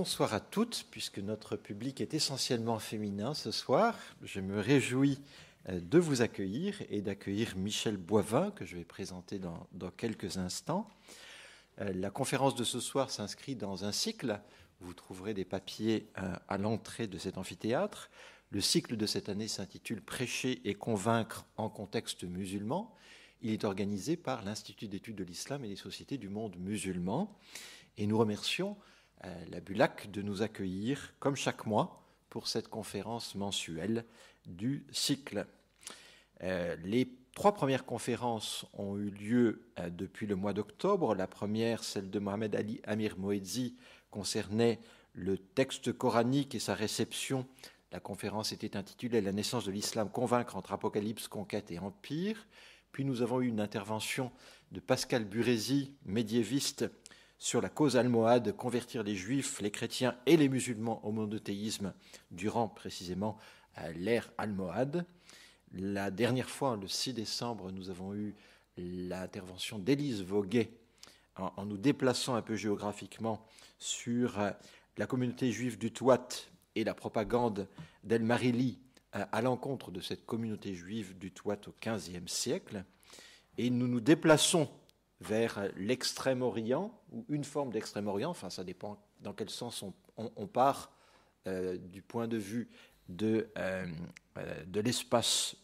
bonsoir à toutes, puisque notre public est essentiellement féminin ce soir. Je me réjouis euh, de vous accueillir et d'accueillir Michel Boivin, que je vais présenter dans, quelques instants. Euh, la conférence de ce soir s'inscrit dans un cycle. Vous trouverez des papiers euh, à l'entrée de cet amphithéâtre. Le cycle de cette année s'intitule Prêcher et convaincre en contexte musulman. Il est organisé par l'Institut d'études de l'islam et des sociétés du monde musulman. Et nous remercions la Bulac de nous accueillir, comme chaque mois, pour cette conférence mensuelle du cycle. Euh, les trois premières conférences ont eu lieu euh, depuis le mois d'octobre. La première, celle de Mohamed Ali Amir Moedzi, concernait le texte coranique et sa réception. La conférence était intitulée La naissance de l'islam, convaincre entre apocalypse, conquête et empire. Puis nous avons eu une intervention de Pascal Burési, médiéviste, sur la cause almohade, convertir les juifs, les chrétiens et les musulmans au monothéisme durant précisément l'ère almohade. La dernière fois, le 6 décembre, nous avons eu l'intervention d'Élise Voguet en, nous déplaçant un peu géographiquement sur euh, la communauté juive du Touat et la propagande d'El Marili euh, à l'encontre de cette communauté juive du Touat au XVe siècle. Et nous nous déplaçons vers l'extrême-orient, ou une forme d'extrême-orient, enfin ça dépend dans quel sens on, part euh, du point de vue de, euh, euh, de l'espace.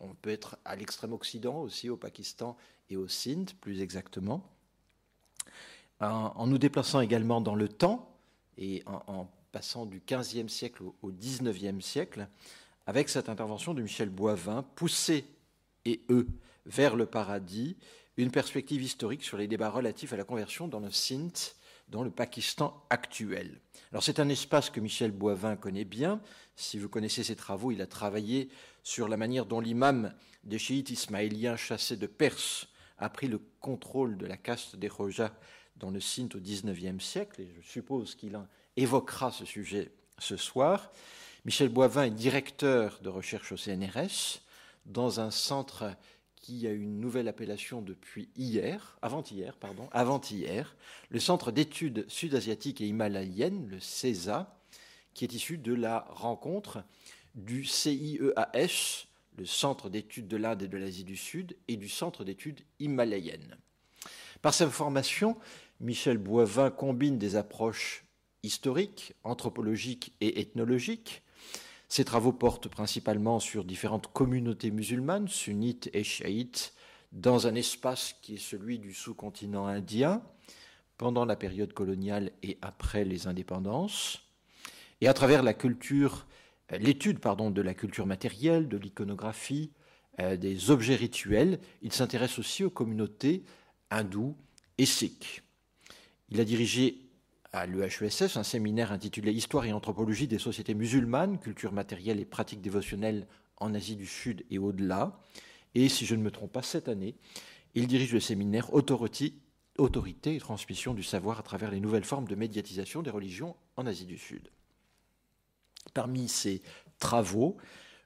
On peut être à l'extrême occident aussi, au Pakistan et au Sindh, plus exactement. En, nous déplaçant également dans le temps et en, passant du XVe siècle au, au XIXe siècle, avec cette intervention de Michel Boivin, poussé et eux vers le paradis, une perspective historique sur les débats relatifs à la conversion dans le Sindh, dans le Pakistan actuel. Alors c'est un espace que Michel Boivin connaît bien. Si vous connaissez ses travaux, il a travaillé sur la manière dont l'imam des chiites ismaéliens chassés de Perse a pris le contrôle de la caste des Rojas dans le Sindh au XIXe siècle, et je suppose qu'il évoquera ce sujet ce soir. Michel Boivin est directeur de recherche au CNRS dans un centre qui a une nouvelle appellation depuis hier, avant-hier, pardon, avant-hier, le Centre d'études sud-asiatiques et himalayennes, le CESA, qui est issu de la rencontre du CIEAS, le Centre d'études de l'Inde et de l'Asie du Sud, et du Centre d'études himalayennes. Par sa formation, Michel Boivin combine des approches historiques, anthropologiques et ethnologiques, ces travaux portent principalement sur différentes communautés musulmanes, sunnites et chiites, dans un espace qui est celui du sous-continent indien, pendant la période coloniale et après les indépendances, et à travers la culture, l'étude pardon, de la culture matérielle, de l'iconographie, euh, des objets rituels, il s'intéresse aussi aux communautés hindoues et sikhs. Il a dirigé à l'EHESS un séminaire intitulé Histoire et anthropologie des sociétés musulmanes, culture matérielle et pratiques dévotionnelles en Asie du Sud et au-delà. Et si je ne me trompe pas, cette année, il dirige le séminaire Autorité, Autorité et transmission du savoir à travers les nouvelles formes de médiatisation des religions en Asie du Sud. Parmi ces travaux,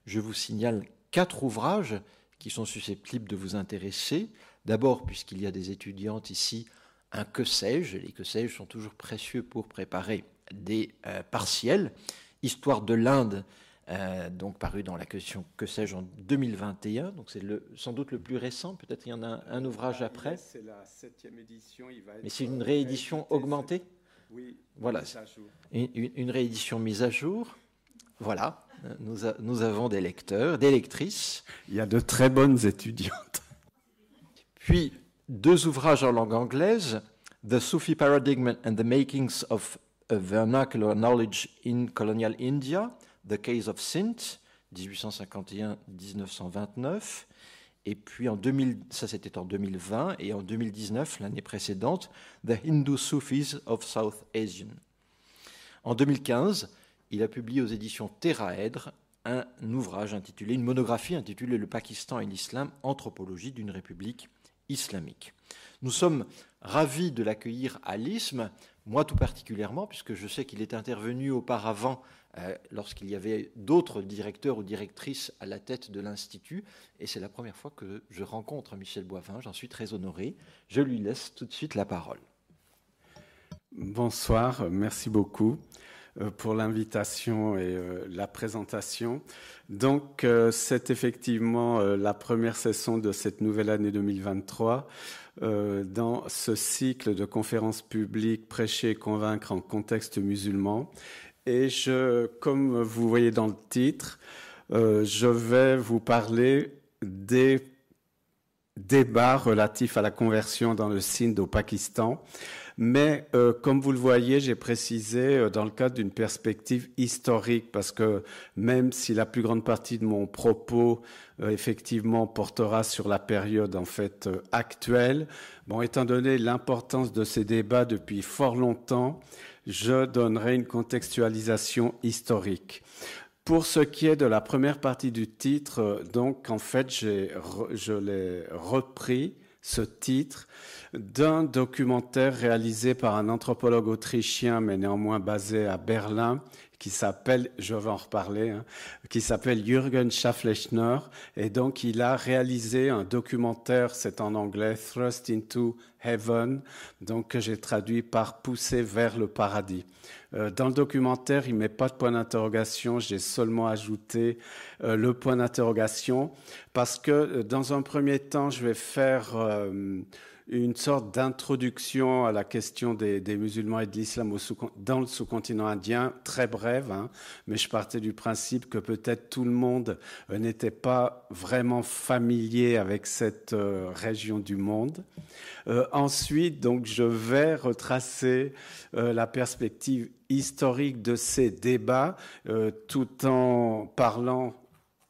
je vous signale quatre ouvrages qui sont susceptibles de vous intéresser. D'abord, puisqu'il y a des étudiantes ici un que sais-je. Les que sais-je sont toujours précieux pour préparer des euh, partiels. Histoire de l'Inde, euh, donc paru dans la question que sais-je en 2021. Donc c'est sans doute le plus récent. Peut-être il y en a un, ouvrage ah, après. C'est la septième édition. Mais c'est une réédition augmentée. Oui. Voilà. Une, réédition mise à jour. Voilà. Nous, nous avons des lecteurs, des lectrices. Il y a de très bonnes étudiantes. Puis deux ouvrages en langue anglaise, The Sufi Paradigm and the Makings of a Vernacular Knowledge in Colonial India, The Case of Sint, 1851-1929. Et puis en 2000, ça c'était en 2020, et en 2019, l'année précédente, The Hindu Sufis of South Asian. En 2015, il a publié aux éditions Terraèdre un ouvrage intitulé, une monographie intitulée Le Pakistan et l'Islam, anthropologie d'une république islamique. Nous sommes ravis de l'accueillir à l'ISM, moi tout particulièrement, puisque je sais qu'il est intervenu auparavant euh, lorsqu'il y avait d'autres directeurs ou directrices à la tête de l'Institut, et c'est la première fois que je rencontre Michel Boivin, j'en suis très honoré. Je lui laisse tout de suite la parole. Bonsoir, merci beaucoup pour l'invitation et euh, la présentation. Donc, euh, c'est effectivement la première session de cette nouvelle année 2023 dans ce cycle de conférences publiques prêcher et convaincre en contexte musulman. Et je, comme vous voyez dans le titre, je vais vous parler des débats relatifs à la conversion dans le Sindh au Pakistan mais euh, comme vous le voyez, j'ai précisé euh, dans le cadre d'une perspective historique, parce que même si la plus grande partie de mon propos euh, effectivement portera sur la période en fait actuelle, bon, étant donné l'importance de ces débats depuis fort longtemps, je donnerai une contextualisation historique. Pour ce qui est de la première partie du titre, donc en fait, je l'ai repris ce titre d'un documentaire réalisé par un anthropologue autrichien, mais néanmoins basé à Berlin, qui s'appelle, je vais en reparler, hein, qui s'appelle Jürgen Schafflechner. Et donc, il a réalisé un documentaire, c'est en anglais, Thrust into Heaven, donc que j'ai traduit par Pousser vers le paradis. Euh, dans le documentaire, il met pas de point d'interrogation, j'ai seulement ajouté euh, le point d'interrogation parce que euh, dans un premier temps, je vais faire une sorte d'introduction à la question des, musulmans et de l'islam dans le sous-continent indien, très brève, hein, mais je partais du principe que peut-être tout le monde euh, n'était pas vraiment familier avec cette euh, région du monde. Euh, ensuite, donc, je vais retracer la perspective historique de ces débats, tout en parlant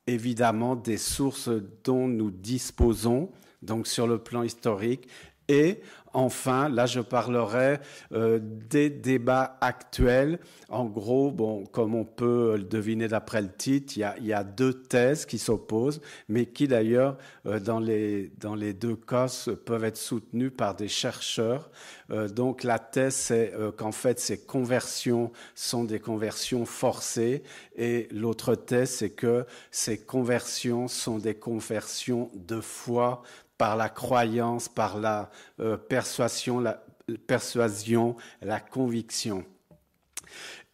évidemment des sources dont nous disposons donc sur le plan historique. Et enfin, là, je parlerai euh, des débats actuels. En gros, bon, comme on peut le deviner d'après le titre, il y, a, deux thèses qui s'opposent, mais qui d'ailleurs, euh, dans, les, dans les deux cas, peuvent être soutenues par des chercheurs. Euh, donc la thèse, c'est qu'en fait, ces conversions sont des conversions forcées, et l'autre thèse, c'est que ces conversions sont des conversions de foi par la croyance, par la euh, persuasion, la persuasion, la conviction.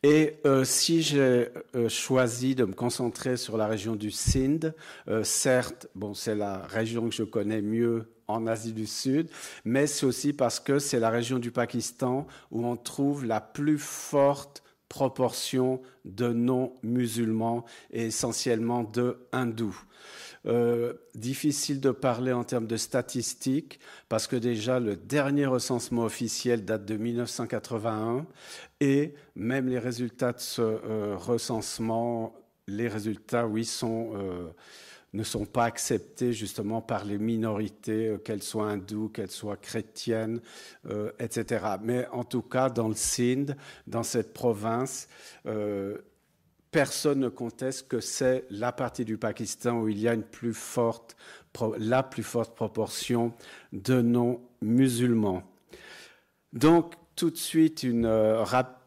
Et euh, si j'ai euh, choisi de me concentrer sur la région du Sindh, certes, bon, c'est la région que je connais mieux en Asie du Sud, mais c'est aussi parce que c'est la région du Pakistan où on trouve la plus forte proportion de non-musulmans et essentiellement de hindous. Euh, difficile de parler en termes de statistiques parce que déjà le dernier recensement officiel date de 1981 et même les résultats de ce euh, recensement, les résultats, oui, euh, ne sont pas acceptés justement par les minorités, qu'elles soient hindoues, qu'elles soient chrétiennes, etc. Mais en tout cas, dans le Sindh, dans cette province, personne ne conteste que c'est la partie du Pakistan où il y a la plus forte proportion de non-musulmans. Donc, tout de suite, une euh, rapide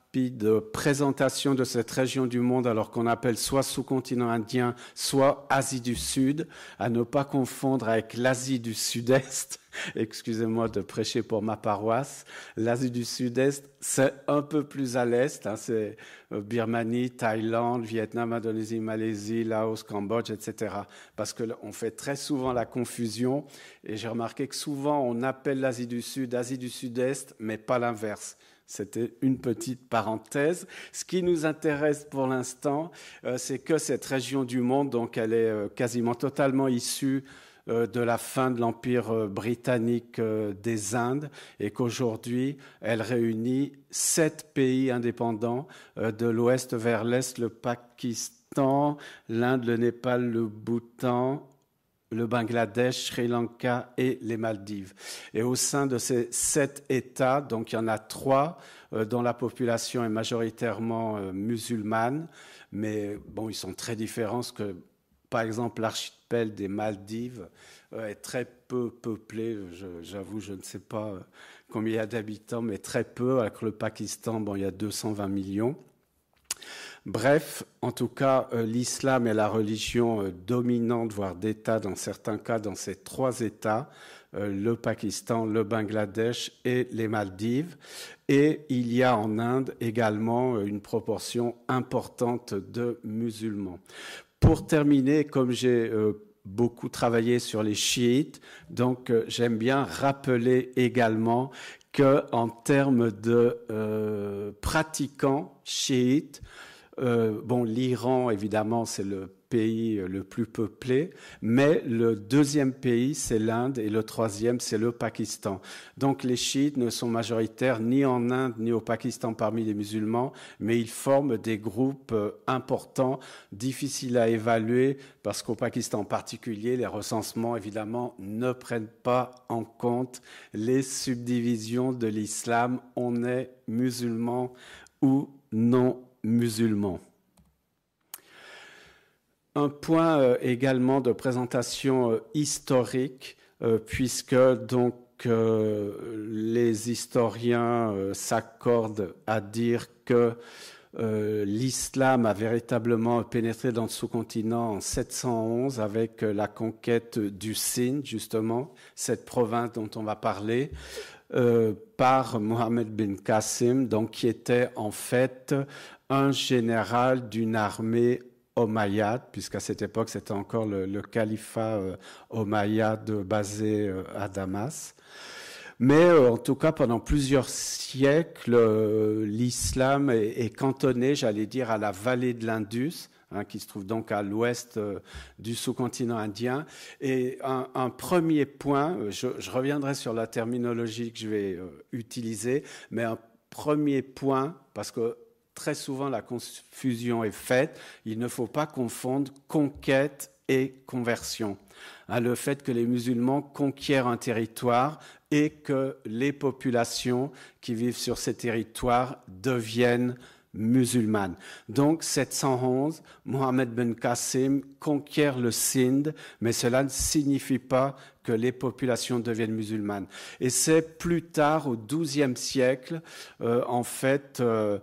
présentation de cette région du monde, alors qu'on appelle soit sous-continent indien, soit Asie du Sud, à ne pas confondre avec l'Asie du Sud-Est excusez-moi de prêcher pour ma paroisse. L'Asie du Sud-Est, c'est un peu plus à l'Est. Hein, c'est euh, Birmanie, Thaïlande, Vietnam, Indonésie, Malaisie, Laos, Cambodge, etc. Parce qu'on fait très souvent la confusion. Et j'ai remarqué que souvent, on appelle l'Asie du Sud Asie du Sud-Est, mais pas l'inverse. C'était une petite parenthèse. Ce qui nous intéresse pour l'instant, euh, c'est que cette région du monde, donc elle est euh, quasiment totalement issue euh, de la fin de l'Empire britannique des Indes et qu'aujourd'hui, elle réunit sept pays indépendants de l'ouest vers l'est, le Pakistan, l'Inde, le Népal, le Bhoutan, le Bangladesh, Sri Lanka et les Maldives. Et au sein de ces sept États, donc il y en a trois dont la population est majoritairement musulmane, mais bon, ils sont très différents, parce que par exemple, l'archipel des Maldives euh, est très peu peuplé. J'avoue, je, ne sais pas euh, combien il y a d'habitants, mais très peu. Avec le Pakistan, bon, il y a 220 millions. Bref, en tout cas, euh, l'islam est la religion euh, dominante, voire d'État dans certains cas, dans ces trois États, euh, le Pakistan, le Bangladesh et les Maldives. Et il y a en Inde également une proportion importante de musulmans. Pour terminer, comme j'ai beaucoup travaillé sur les chiites, donc j'aime bien rappeler également qu'en termes de pratiquants chiites, euh, bon, l'Iran, évidemment, c'est le pays le plus peuplé, mais le deuxième pays, c'est l'Inde, et le troisième, c'est le Pakistan. Donc les chiites ne sont majoritaires ni en Inde ni au Pakistan parmi les musulmans, mais ils forment des groupes euh, importants, difficiles à évaluer, parce qu'au Pakistan en particulier, les recensements, évidemment, ne prennent pas en compte les subdivisions de l'islam. On est musulman ou non musulmans. Un point euh, également de présentation euh, historique, euh, puisque donc les historiens s'accordent à dire que l'islam a véritablement pénétré dans le sous-continent en 711 avec la conquête du Sindh, justement, cette province dont on va parler. par Mohamed bin Qasim, donc qui était en fait un général d'une armée omeyyade, puisqu'à cette époque c'était encore le, califat euh, basé euh, à Damas. Mais euh, en tout cas, pendant plusieurs siècles, l'islam est, cantonné, j'allais dire, à la vallée de l'Indus, hein, qui se trouve donc à l'ouest du sous-continent indien. Et un, premier point, je, reviendrai sur la terminologie que je vais utiliser, mais un premier point, parce que très souvent la confusion est faite. Il ne faut pas confondre conquête et conversion. Hein, le fait que les musulmans conquièrent un territoire et que les populations qui vivent sur ces territoires deviennent musulmanes. Donc 711, Mohamed Ben Qassim conquiert le Sindh, mais cela ne signifie pas que les populations deviennent musulmanes. Et c'est plus tard, au XIIe siècle, euh, en fait, euh,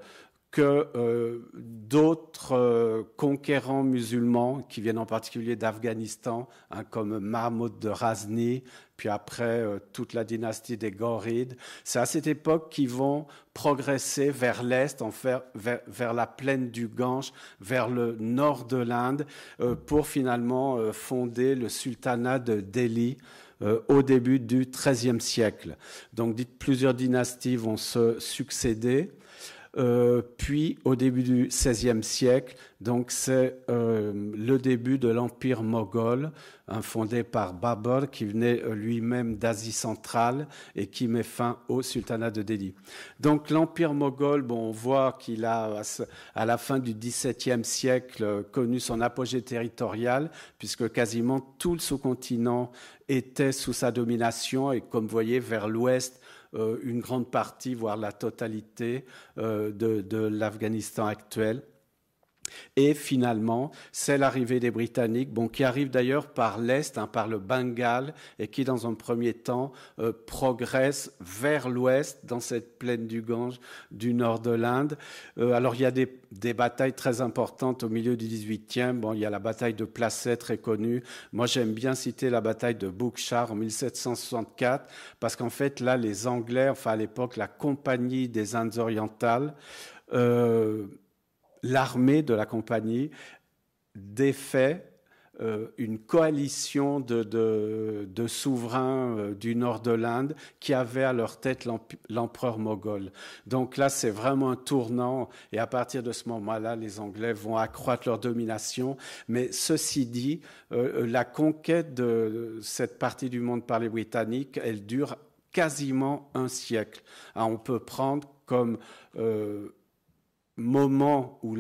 que euh, d'autres euh, conquérants musulmans, qui viennent en particulier d'Afghanistan, hein, comme Mahmoud de Razni, puis après euh, toute la dynastie des Ghorides, c'est à cette époque qu'ils vont progresser vers l'est, vers, vers, la plaine du Gange, vers le nord de l'Inde, pour finalement fonder le sultanat de Delhi au début du XIIIe siècle. Donc plusieurs dynasties vont se succéder. Euh, puis au début du XVIe siècle, donc c'est euh, le début de l'empire moghol, hein, fondé par Babur, qui venait euh, lui-même d'Asie centrale et qui met fin au sultanat de Delhi. Donc l'empire moghol, on voit qu'il a à la fin du XVIIe siècle connu son apogée territorial, puisque quasiment tout le sous-continent était sous sa domination et comme vous voyez vers l'ouest une grande partie, voire la totalité euh, de, l'Afghanistan actuel. Et finalement, c'est l'arrivée des Britanniques, bon, qui arrivent d'ailleurs par l'Est, hein, par le Bengale, et qui, dans un premier temps, euh, progressent vers l'Ouest, dans cette plaine du Gange du nord de l'Inde. Euh, alors, il y a des, batailles très importantes au milieu du 18e. Bon, il y a la bataille de Placet, très connue. Moi, j'aime bien citer la bataille de Bookshar en 1764, parce qu'en fait, là, les Anglais, enfin à l'époque, la Compagnie des Indes orientales, euh, l'armée de la compagnie défait euh, une coalition de, souverains euh, du nord de l'Inde qui avaient à leur tête l'empereur moghol. Donc là, c'est vraiment un tournant et à partir de ce moment-là, les Anglais vont accroître leur domination. Mais ceci dit, euh, la conquête de cette partie du monde par les Britanniques, elle dure quasiment un siècle. Ah, on peut prendre comme moment où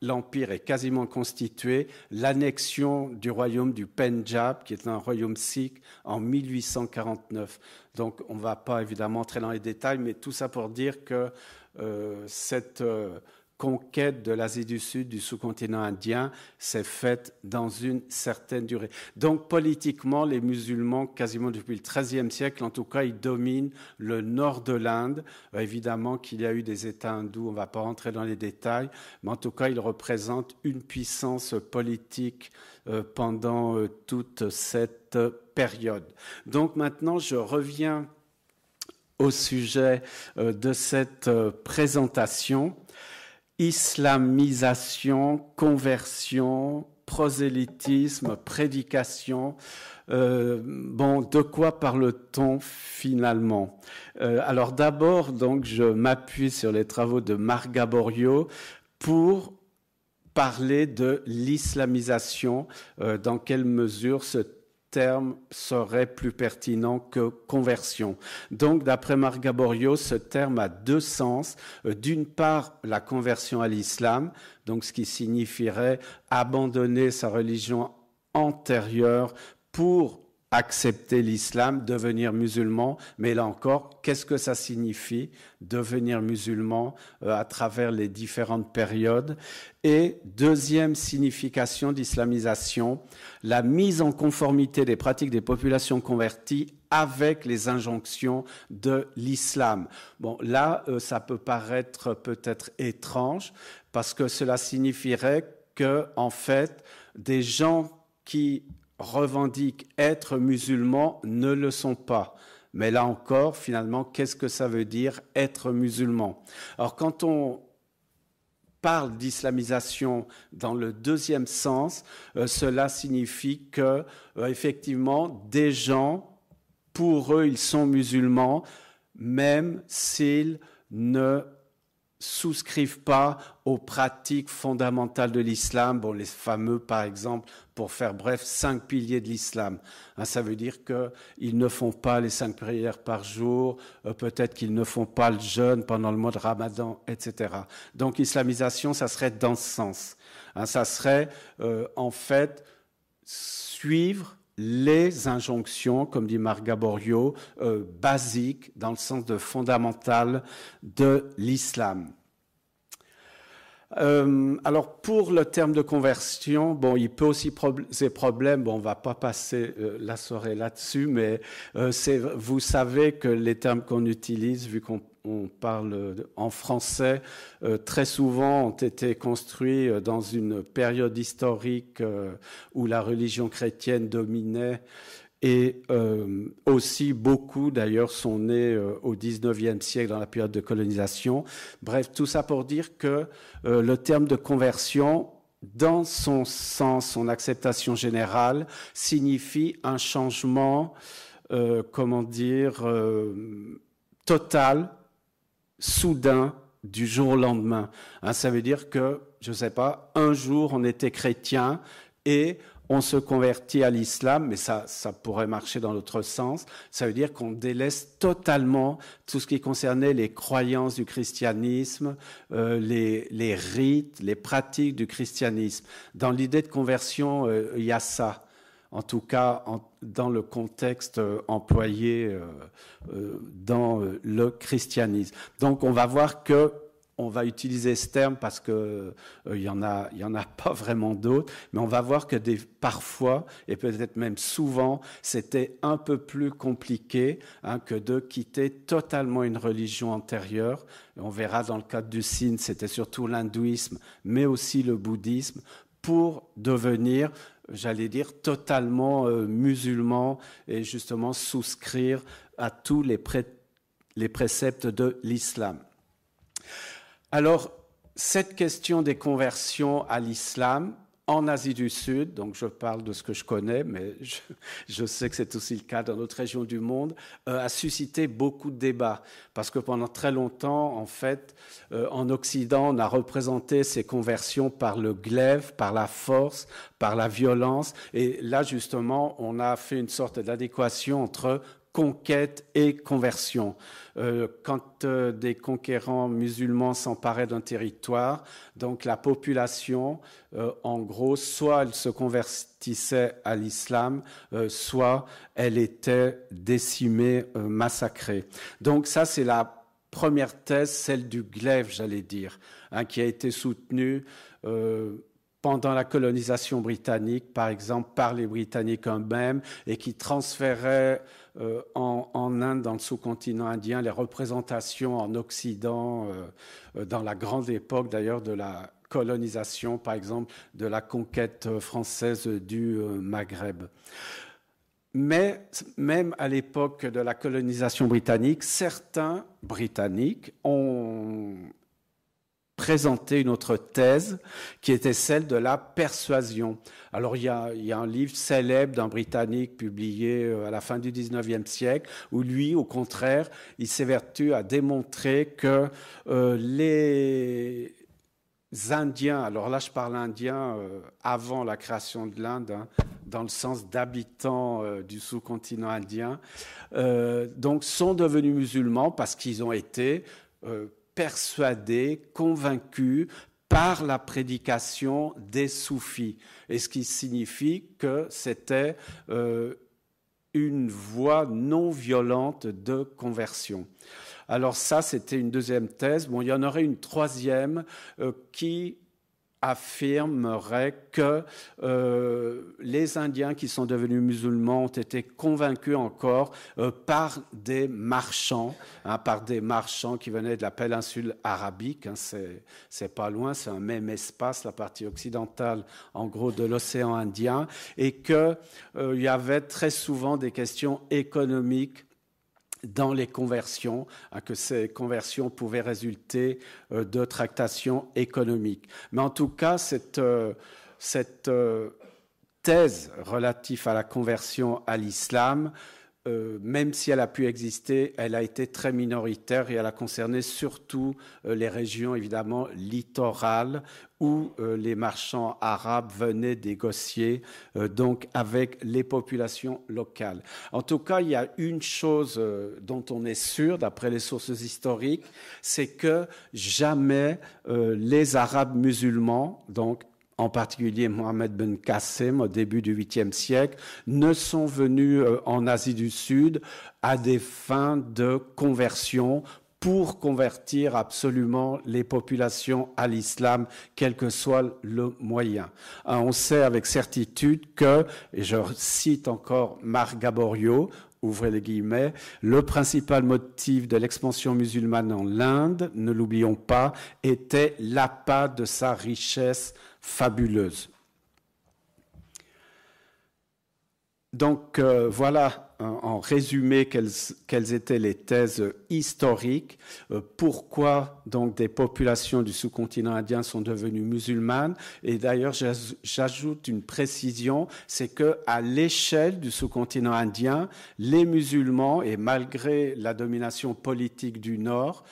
l'empire est quasiment constitué, l'annexion du royaume du Pendjab, qui est un royaume sikh, en 1849. Donc on ne va pas évidemment entrer dans les détails, mais tout ça pour dire que euh, cette euh, conquête de l'Asie du Sud, du sous-continent indien, s'est faite dans une certaine durée. Donc politiquement, les musulmans, quasiment depuis le XIIIe siècle, en tout cas, ils dominent le nord de l'Inde. Euh, évidemment qu'il y a eu des États hindous, on ne va pas rentrer dans les détails, mais en tout cas, ils représentent une puissance politique euh, pendant euh, toute cette période. Donc maintenant, je reviens au sujet de cette présentation islamisation, conversion, prosélytisme, prédication. Euh, bon, de quoi parle-t-on finalement? Euh, Alors d'abord, donc, je m'appuie sur les travaux de Marc Gaborio pour parler de l'islamisation, euh, dans quelle mesure ce terme serait plus pertinent que conversion. Donc, d'après Marc Gaborio, ce terme a deux sens. Euh, d'une part, la conversion à l'islam, donc ce qui signifierait abandonner sa religion antérieure pour accepter l'islam, devenir musulman, mais là encore, qu'est-ce que ça signifie devenir musulman euh, à travers les différentes périodes? Et deuxième signification d'islamisation, la mise en conformité des pratiques des populations converties avec les injonctions de l'islam. Bon, là, euh, ça peut paraître peut-être étrange parce que cela signifierait que, en fait, des gens qui revendiquent être musulmans ne le sont pas. Mais là encore, finalement, qu'est-ce que ça veut dire être musulman? Alors quand on parle d'islamisation dans le deuxième sens, euh, cela signifie que euh, effectivement des gens, pour eux, ils sont musulmans, même s'ils ne souscrivent pas aux pratiques fondamentales de l'islam, bon, les fameux, par exemple, pour faire bref, cinq piliers de l'islam. Hein, ça veut dire qu'ils ne font pas les cinq prières par jour, euh, peut-être qu'ils ne font pas le jeûne pendant le mois de Ramadan, etc. Donc, islamisation, ça serait dans ce sens. Hein, ça serait, euh, en fait, suivre les injonctions, comme dit Marc Gaborio, euh, basiques dans le sens de fondamental de l'islam. Euh, alors pour le terme de conversion, bon, il peut aussi poser problème. Bon, on va pas passer euh, la soirée là-dessus, mais c'est, vous savez que les termes qu'on utilise, vu qu'on on parle en français, euh, très souvent ont été construits euh, dans une période historique euh, où la religion chrétienne dominait et aussi beaucoup d'ailleurs sont nés au XIXe siècle dans la période de colonisation. Bref, tout ça pour dire que le terme de conversion, dans son sens, son acceptation générale, signifie un changement, comment dire, total soudain du jour au lendemain. Hein, ça veut dire que, je ne sais pas, un jour on était chrétien et on se convertit à l'islam, mais ça, ça pourrait marcher dans l'autre sens. Ça veut dire qu'on délaisse totalement tout ce qui concernait les croyances du christianisme, euh, les, rites, les pratiques du christianisme. Dans l'idée de conversion, euh, il y a ça en tout cas dans le contexte euh, employé dans le christianisme. Donc on va voir que on va utiliser ce terme parce que il y en a, il y en a pas vraiment d'autres, mais on va voir que parfois et peut-être même souvent, c'était un peu plus compliqué hein, que de quitter totalement une religion antérieure. on verra dans le cadre du Sine, c'était surtout l'hindouisme, mais aussi le bouddhisme, pour devenir j'allais dire, totalement euh, musulman et justement souscrire à tous les préceptes de l'islam. Alors, cette question des conversions à l'islam, en Asie du Sud, donc je parle de ce que je connais, mais je, sais que c'est aussi le cas dans d'autres régions du monde, euh, a suscité beaucoup de débats. Parce que pendant très longtemps, en fait, euh, en Occident, on a représenté ces conversions par le glaive, par la force, par la violence. Et là, justement, on a fait une sorte d'adéquation entre conquête et conversion. Euh, quand euh, des conquérants musulmans s'emparaient d'un territoire, donc la population, euh, en gros, soit elle se convertissait à l'islam, soit elle était décimée, massacrée. Donc ça, c'est la première thèse, celle du glaive, j'allais dire, hein, qui a été soutenue pendant la colonisation britannique, par exemple, par les Britanniques eux-mêmes, et qui transférait euh, en, Inde, dans le sous-continent indien, les représentations en Occident, euh, dans la grande époque d'ailleurs de la colonisation, par exemple, de la conquête française du Maghreb. Mais même à l'époque de la colonisation britannique, certains Britanniques ont présenté une autre thèse qui était celle de la persuasion. Alors il y a, un livre célèbre d'un Britannique publié euh, à la fin du XIXe siècle où lui, au contraire, il s'évertue à démontrer que euh, les Indiens, alors là je parle indien euh, avant la création de l'Inde, hein, dans le sens d'habitants du sous-continent indien, donc sont devenus musulmans parce qu'ils ont été persuadés, convaincus par la prédication des soufis, et ce qui signifie que c'était une voie non violente de conversion. Alors ça, c'était une deuxième thèse. Bon, il y en aurait une troisième qui affirmerait que euh, les Indiens qui sont devenus musulmans ont été convaincus encore euh, par des marchands, hein, par des marchands qui venaient de la péninsule arabique. Hein, c'est pas loin, c'est un même espace, la partie occidentale, en gros, de l'océan Indien, et qu'il euh, y avait très souvent des questions économiques dans les conversions, hein, que ces conversions pouvaient résulter euh, de tractations économiques. Mais en tout cas, cette, euh, cette euh, thèse relative à la conversion à l'islam euh, même si elle a pu exister, elle a été très minoritaire et elle a concerné surtout euh, les régions évidemment littorales où euh, les marchands arabes venaient négocier donc avec les populations locales. En tout cas, il y a une chose dont on est sûr, d'après les sources historiques, c'est que jamais les Arabes musulmans, donc en particulier Mohamed Ben Qassem au début du 8e siècle, ne sont venus euh, en Asie du Sud à des fins de conversion pour convertir absolument les populations à l'islam, quel que soit le moyen. Hein, on sait avec certitude que, et je cite encore Marc Gaborio, ouvrez les guillemets, le principal motif de l'expansion musulmane en Inde, ne l'oublions pas, était l'appât de sa richesse fabuleuse. Donc euh, voilà en résumé quelles, étaient les thèses historiques, euh, pourquoi donc des populations du sous-continent indien sont devenues musulmanes. Et d'ailleurs, j'ajoute une précision, c'est que à l'échelle du sous-continent indien, les musulmans, et malgré la domination politique du Nord,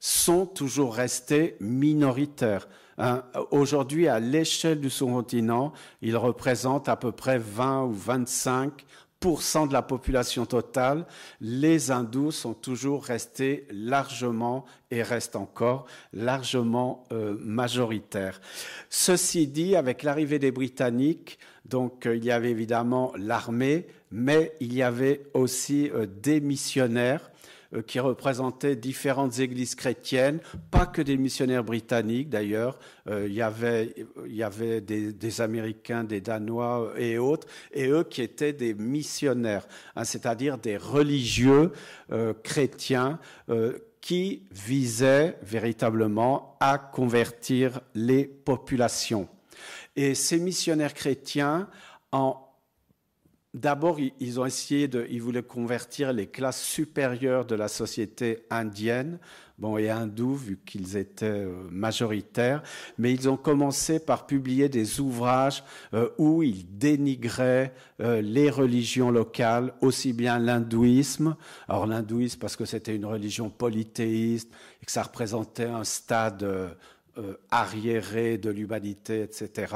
sont toujours restés minoritaires. Hein, aujourd'hui, à l'échelle du sous-continent, ils représentent à peu près 20 ou 25% de la population totale, les hindous sont toujours restés largement et restent encore largement euh, majoritaires. Ceci dit, avec l'arrivée des Britanniques, donc euh, il y avait évidemment l'armée, mais il y avait aussi euh, des missionnaires qui représentaient différentes églises chrétiennes, pas que des missionnaires britanniques d'ailleurs, euh, il y avait, il y avait des, Américains, des Danois et autres, et eux qui étaient des missionnaires, hein, c'est-à-dire des religieux euh, chrétiens qui visaient véritablement à convertir les populations. Et ces missionnaires chrétiens, en D'abord, ils ont essayé de, ils voulaient convertir les classes supérieures de la société indienne, bon, et hindous, vu qu'ils étaient euh, majoritaires, mais ils ont commencé par publier des ouvrages euh, où ils dénigraient euh, les religions locales, aussi bien l'hindouisme, alors l'hindouisme parce que c'était une religion polythéiste et que ça représentait un stade arriéré de l'humanité, etc.,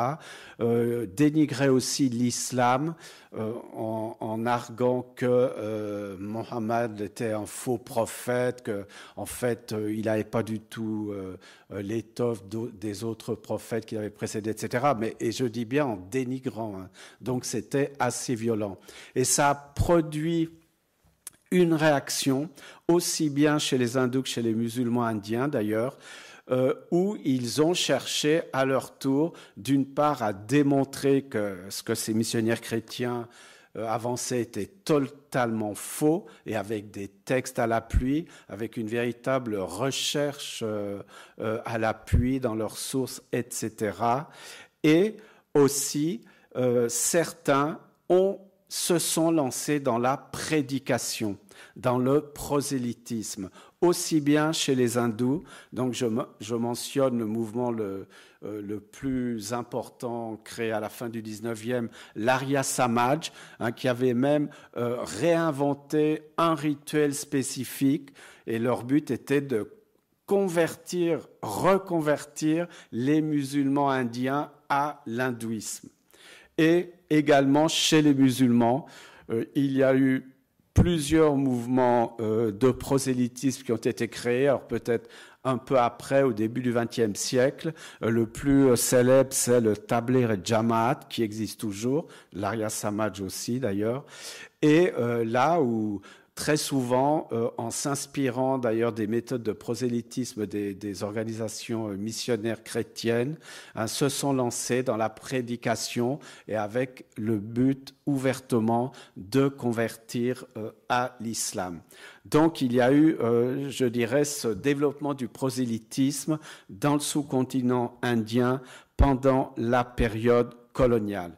euh, dénigrait aussi l'islam euh, en, arguant que Mohammed était un faux prophète, que en fait il n'avait pas du tout l'étoffe des autres prophètes qui l'avaient précédé, etc. Mais et je dis bien en dénigrant. Hein. Donc c'était assez violent et ça a produit une réaction, aussi bien chez les hindous que chez les musulmans indiens d'ailleurs, euh, où ils ont cherché à leur tour, d'une part, à démontrer que ce que ces missionnaires chrétiens euh, avancés était totalement faux et avec des textes à l'appui, avec une véritable recherche euh, à l'appui dans leurs sources, etc. Et aussi, certains se sont lancés dans la prédication dans le prosélytisme, aussi bien chez les hindous, donc je, mentionne le mouvement le, euh, le, plus important créé à la fin du 19e, l'Arya Samaj, hein, qui avait même euh, réinventé un rituel spécifique, et leur but était de convertir, reconvertir les musulmans indiens à l'hindouisme. Et également chez les musulmans, euh, il y a eu plusieurs mouvements euh, de prosélytisme qui ont été créés, alors peut-être un peu après, au début du XXe siècle. Euh, le plus euh, célèbre, c'est le Tablir et Jamaat, qui existe toujours, l'Arya Samaj aussi d'ailleurs. Et là où très souvent, euh, en s'inspirant d'ailleurs des méthodes de prosélytisme des, organisations euh, missionnaires chrétiennes, hein, se sont lancés dans la prédication et avec le but ouvertement de convertir euh, à l'islam. Donc il y a eu, je dirais, ce développement du prosélytisme dans le sous-continent indien pendant la période coloniale.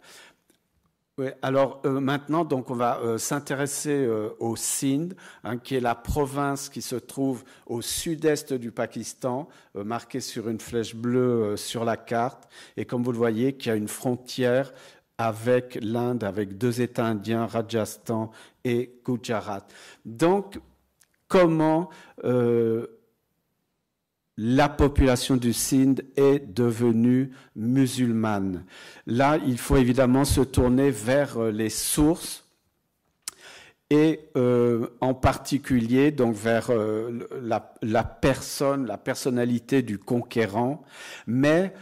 Alors euh, maintenant, donc, on va euh, s'intéresser euh, au Sindh, hein, qui est la province qui se trouve au sud-est du Pakistan, marquée sur une flèche bleue sur la carte, et comme vous le voyez, qui a une frontière avec l'Inde, avec deux États indiens, Rajasthan et Gujarat. Donc, comment la population du Sindh est devenue musulmane. Là, il faut évidemment se tourner vers euh, les sources et euh, en particulier donc vers euh, la, personne, la personnalité du conquérant. Mais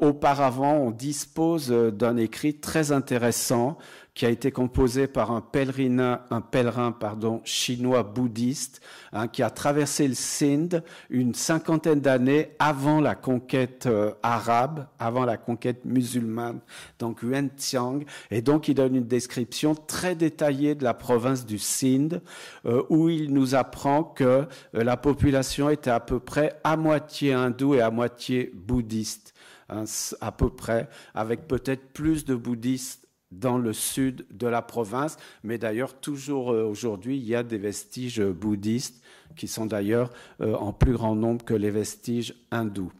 auparavant, on dispose d'un écrit très intéressant qui a été composé par un pèlerin, un pèlerin pardon, chinois bouddhiste hein, qui a traversé le Sindh une cinquantaine d'années avant la conquête euh, arabe, avant la conquête musulmane, donc Yuan Xiang. Et donc il donne une description très détaillée de la province du Sindh, euh, où il nous apprend que euh, la population était à peu près à moitié hindoue et à moitié bouddhiste. Hein, à peu près, avec peut-être plus de bouddhistes dans le sud de la province, mais d'ailleurs toujours euh, aujourd'hui, il y a des vestiges bouddhistes qui sont d'ailleurs euh, en plus grand nombre que les vestiges hindous.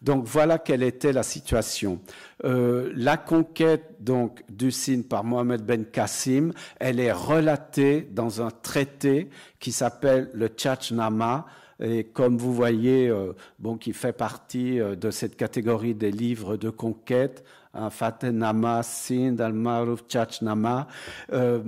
Donc voilà quelle était la situation. Euh, la conquête donc du Sindh par Mohamed Ben Qassim, elle est relatée dans un traité qui s'appelle le Chachnama, et comme vous voyez, bon, qui fait partie de cette catégorie des livres de conquête, Fatenama, Sind, Al-Maruf, Chachnama. Euh,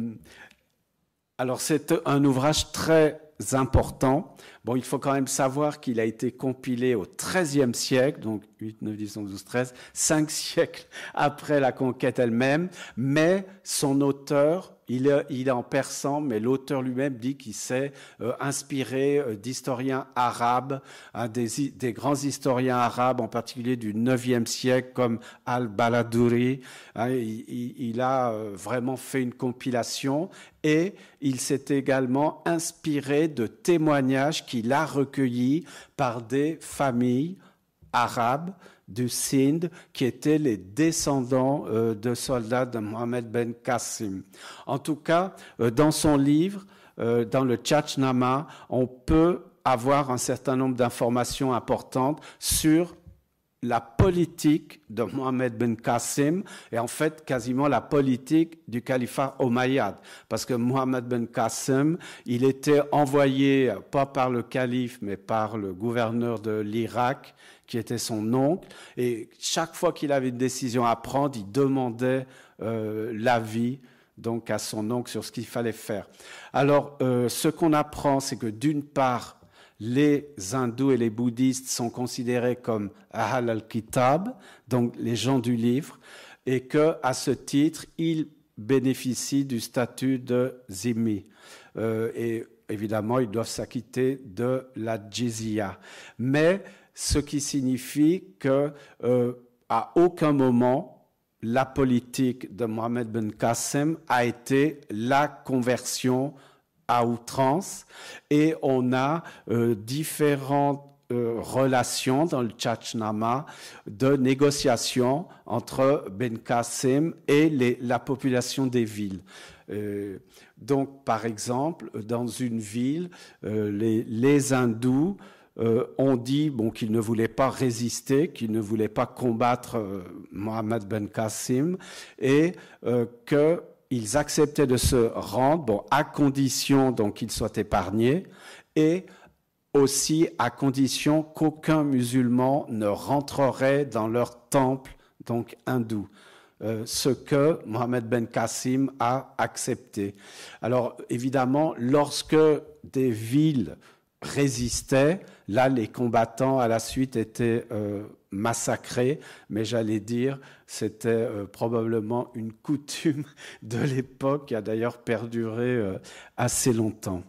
alors c'est un ouvrage très important. Bon, il faut quand même savoir qu'il a été compilé au XIIIe siècle, donc 8, 9, 10, 11, 12, 13, cinq siècles après la conquête elle-même, mais son auteur il est, en persan, mais l'auteur lui-même dit qu'il s'est euh, inspiré euh, d'historiens arabes, des, grands historiens arabes, en particulier du IXe siècle, comme Al-Baladouri. Hein, il, a euh, vraiment fait une compilation et il s'est également inspiré de témoignages qu'il a recueillis par des familles arabes du Sindh, qui étaient les descendants euh, de soldats de Mohamed Ben Qassim. En tout cas, euh, dans son livre, euh, dans le Chachnama, on peut avoir un certain nombre d'informations importantes sur la politique de Mohamed Ben Qassim et en fait quasiment la politique du califat omeyyade. Parce que Mohamed Ben Qassim, il était envoyé pas par le calife mais par le gouverneur de l'Irak qui était son oncle. Et chaque fois qu'il avait une décision à prendre, il demandait euh, l'avis donc à son oncle sur ce qu'il fallait faire. Alors, euh, ce qu'on apprend, c'est que d'une part, les hindous et les bouddhistes sont considérés comme Ahal al-Kitab, donc les gens du livre, et que à ce titre, ils bénéficient du statut de zimmi. Euh, et évidemment, ils doivent s'acquitter de la jizya. Mais ce qui signifie que euh, à aucun moment la politique de Mohamed Ben Qassem a été la conversion à outrance et on a euh, différentes euh, relations dans le Tchatchnama de négociations entre Ben Qassem et la population des villes. Donc, par exemple, dans une ville, les, hindous ont dit bon, qu'ils ne voulaient pas résister, qu'ils ne voulaient pas combattre Mohamed Ben Qasim et que ils acceptaient de se rendre, bon, à condition qu'ils soient épargnés, et aussi à condition qu'aucun musulman ne rentrerait dans leur temple, donc hindou. Euh, ce que Mohamed Ben Qasim a accepté. Alors évidemment, lorsque des villes résistaient, là les combattants à la suite étaient euh, massacrés, mais j'allais dire, c'était euh, probablement une coutume de l'époque qui a d'ailleurs perduré euh, assez longtemps.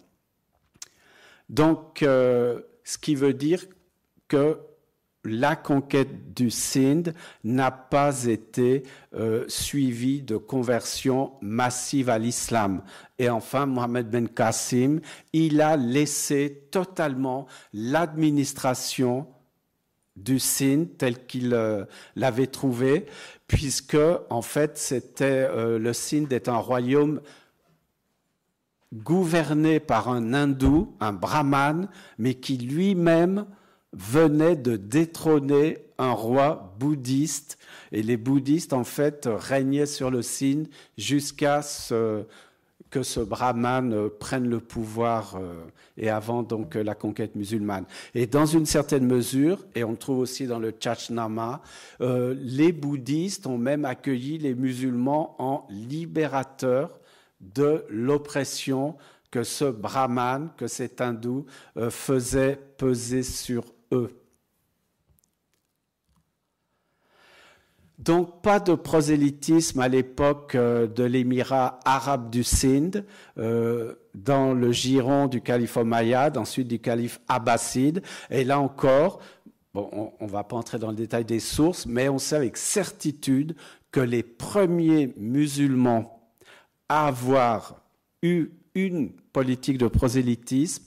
Donc, ce qui veut dire que la conquête du Sindh n'a pas été suivie de conversion massive à l'islam. Et enfin, Mohamed Ben Qasim, il a laissé totalement l'administration du Sindh tel qu'il euh, l'avait trouvé, puisque en fait c'était euh, le Sindh est un royaume gouverné par un hindou, un brahman, mais qui lui-même venait de détrôner un roi bouddhiste. Et les bouddhistes, en fait, régnaient sur le Sindh jusqu'à ce, que ce brahman euh, prenne le pouvoir euh, et avant donc euh, la conquête musulmane. Et dans une certaine mesure, et on le trouve aussi dans le Chachnama, les bouddhistes ont même accueilli les musulmans en libérateurs de l'oppression que ce brahman, que cet hindou faisait peser sur Donc pas de prosélytisme à l'époque euh, de l'émirat arabe du Sindh, euh, dans le giron du calife omeyyade, ensuite du calife abbasside. Et là encore, on ne va pas entrer dans le détail des sources, mais on sait avec certitude que les premiers musulmans à avoir eu une politique de prosélytisme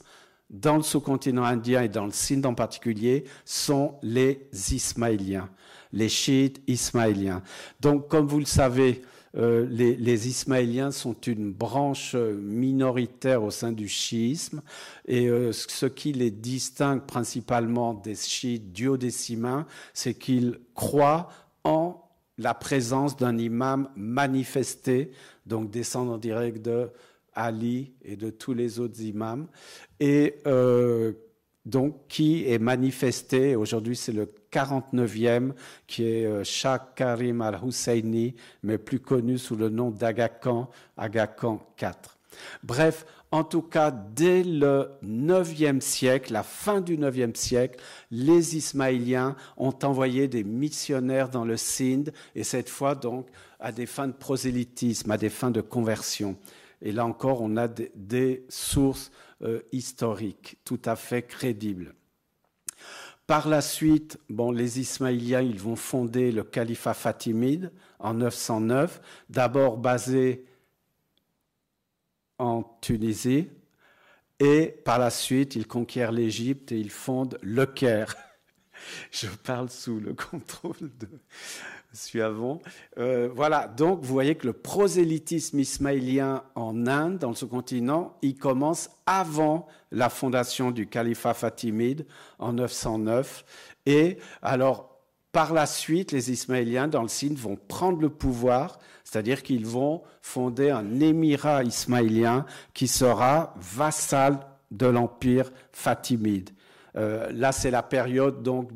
dans le sous-continent indien et dans le Sindh en particulier sont les Ismaéliens les chiites ismaéliens. Donc, comme vous le savez, euh, les, Ismaéliens sont une branche minoritaire au sein du chiisme et euh, ce qui les distingue principalement des chiites duodécimains, c'est qu'ils croient en la présence d'un imam manifesté, donc descendant direct de Ali et de tous les autres imams, et euh, donc qui est manifesté, aujourd'hui c'est le 49e, qui est euh, Shah Karim al-Husseini, mais plus connu sous le nom d'Agakan, Agakan IV. Bref, en tout cas, dès le 9e siècle, la fin du 9e siècle, les Ismaéliens ont envoyé des missionnaires dans le Sindh, et cette fois donc à des fins de prosélytisme, à des fins de conversion. Et là encore, on a des, sources euh, historiques tout à fait crédibles. Par la suite, bon, les Ismaéliens ils vont fonder le califat fatimide en 909, d'abord basé en Tunisie, et par la suite, ils conquièrent l'Égypte et ils fondent le Caire. Je parle sous le contrôle de Suivant. Euh, voilà, donc vous voyez que le prosélytisme ismaélien en Inde, dans le sous-continent, il commence avant la fondation du califat fatimide en 909. Et alors, par la suite, les Ismaéliens dans le Sindh vont prendre le pouvoir, c'est-à-dire qu'ils vont fonder un émirat ismaélien qui sera vassal de l'empire fatimide. Euh, là, c'est la période donc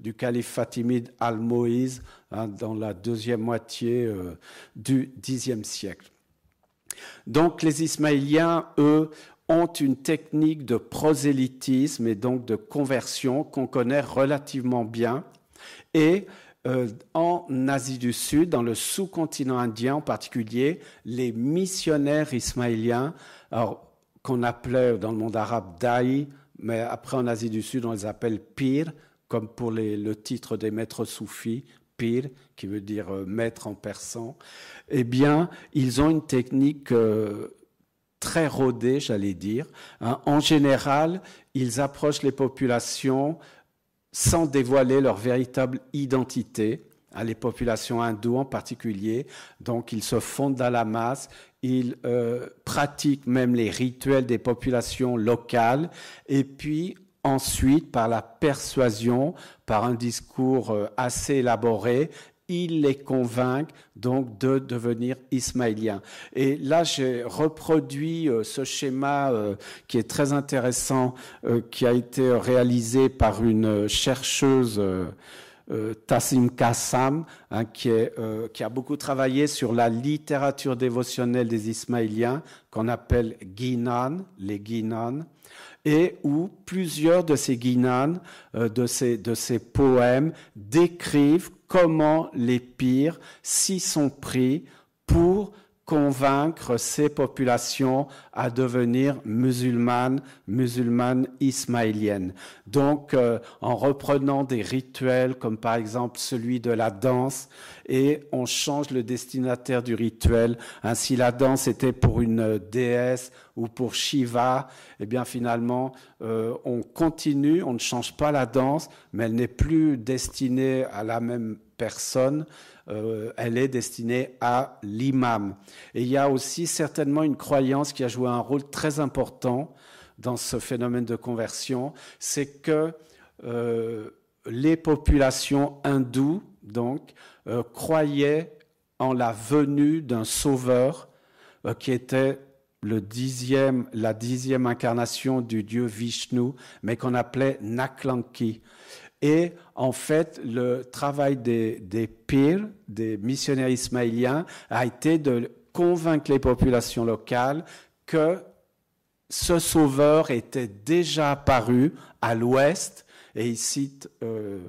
du calife fatimide al-Moïse hein, dans la deuxième moitié euh, du Xe siècle. Donc, les Ismaéliens, eux, ont une technique de prosélytisme et donc de conversion qu'on connaît relativement bien. Et euh, en Asie du Sud, dans le sous-continent indien en particulier, les missionnaires ismaéliens, alors qu'on appelait dans le monde arabe Daï, mais après en Asie du Sud, on les appelle Pir, comme pour le titre des maîtres soufis, Pir, qui veut dire euh, maître en persan. Eh bien, ils ont une technique euh, très rodée, j'allais dire. Hein. En général, ils approchent les populations sans dévoiler leur véritable identité à les populations hindoues en particulier. Donc, ils se fondent dans la masse, ils euh, pratiquent même les rituels des populations locales, et puis ensuite, par la persuasion, par un discours euh, assez élaboré, ils les convainquent donc de devenir ismaéliens. Et là, j'ai reproduit euh, ce schéma qui est très intéressant, qui a été réalisé par une chercheuse euh, Tassim Kassam, hein, euh, qui, a beaucoup travaillé sur la littérature dévotionnelle des Ismaéliens, qu'on appelle Guinan, les Guinan, et où plusieurs de ces Guinan, euh, de, ces, de ces poèmes, décrivent comment les pires s'y sont pris pour convaincre ces populations à devenir musulmanes, musulmanes ismaéliennes. Donc, euh, en reprenant des rituels comme par exemple celui de la danse, et on change le destinataire du rituel. Ainsi, la danse était pour une déesse ou pour Shiva, eh bien finalement, euh, on continue, on ne change pas la danse, mais elle n'est plus destinée à la même personne, euh, elle est destinée à l'imam. Et il y a aussi certainement une croyance qui a joué un rôle très important dans ce phénomène de conversion, c'est que euh, les populations hindoues, donc, euh, croyaient en la venue d'un sauveur qui était le dixième, la dixième incarnation du dieu Vishnu, mais qu'on appelait Naklanki. Et en fait, le travail des, des pires, des missionnaires ismaéliens, a été de convaincre les populations locales que ce sauveur était déjà apparu à l'ouest, et il cite euh,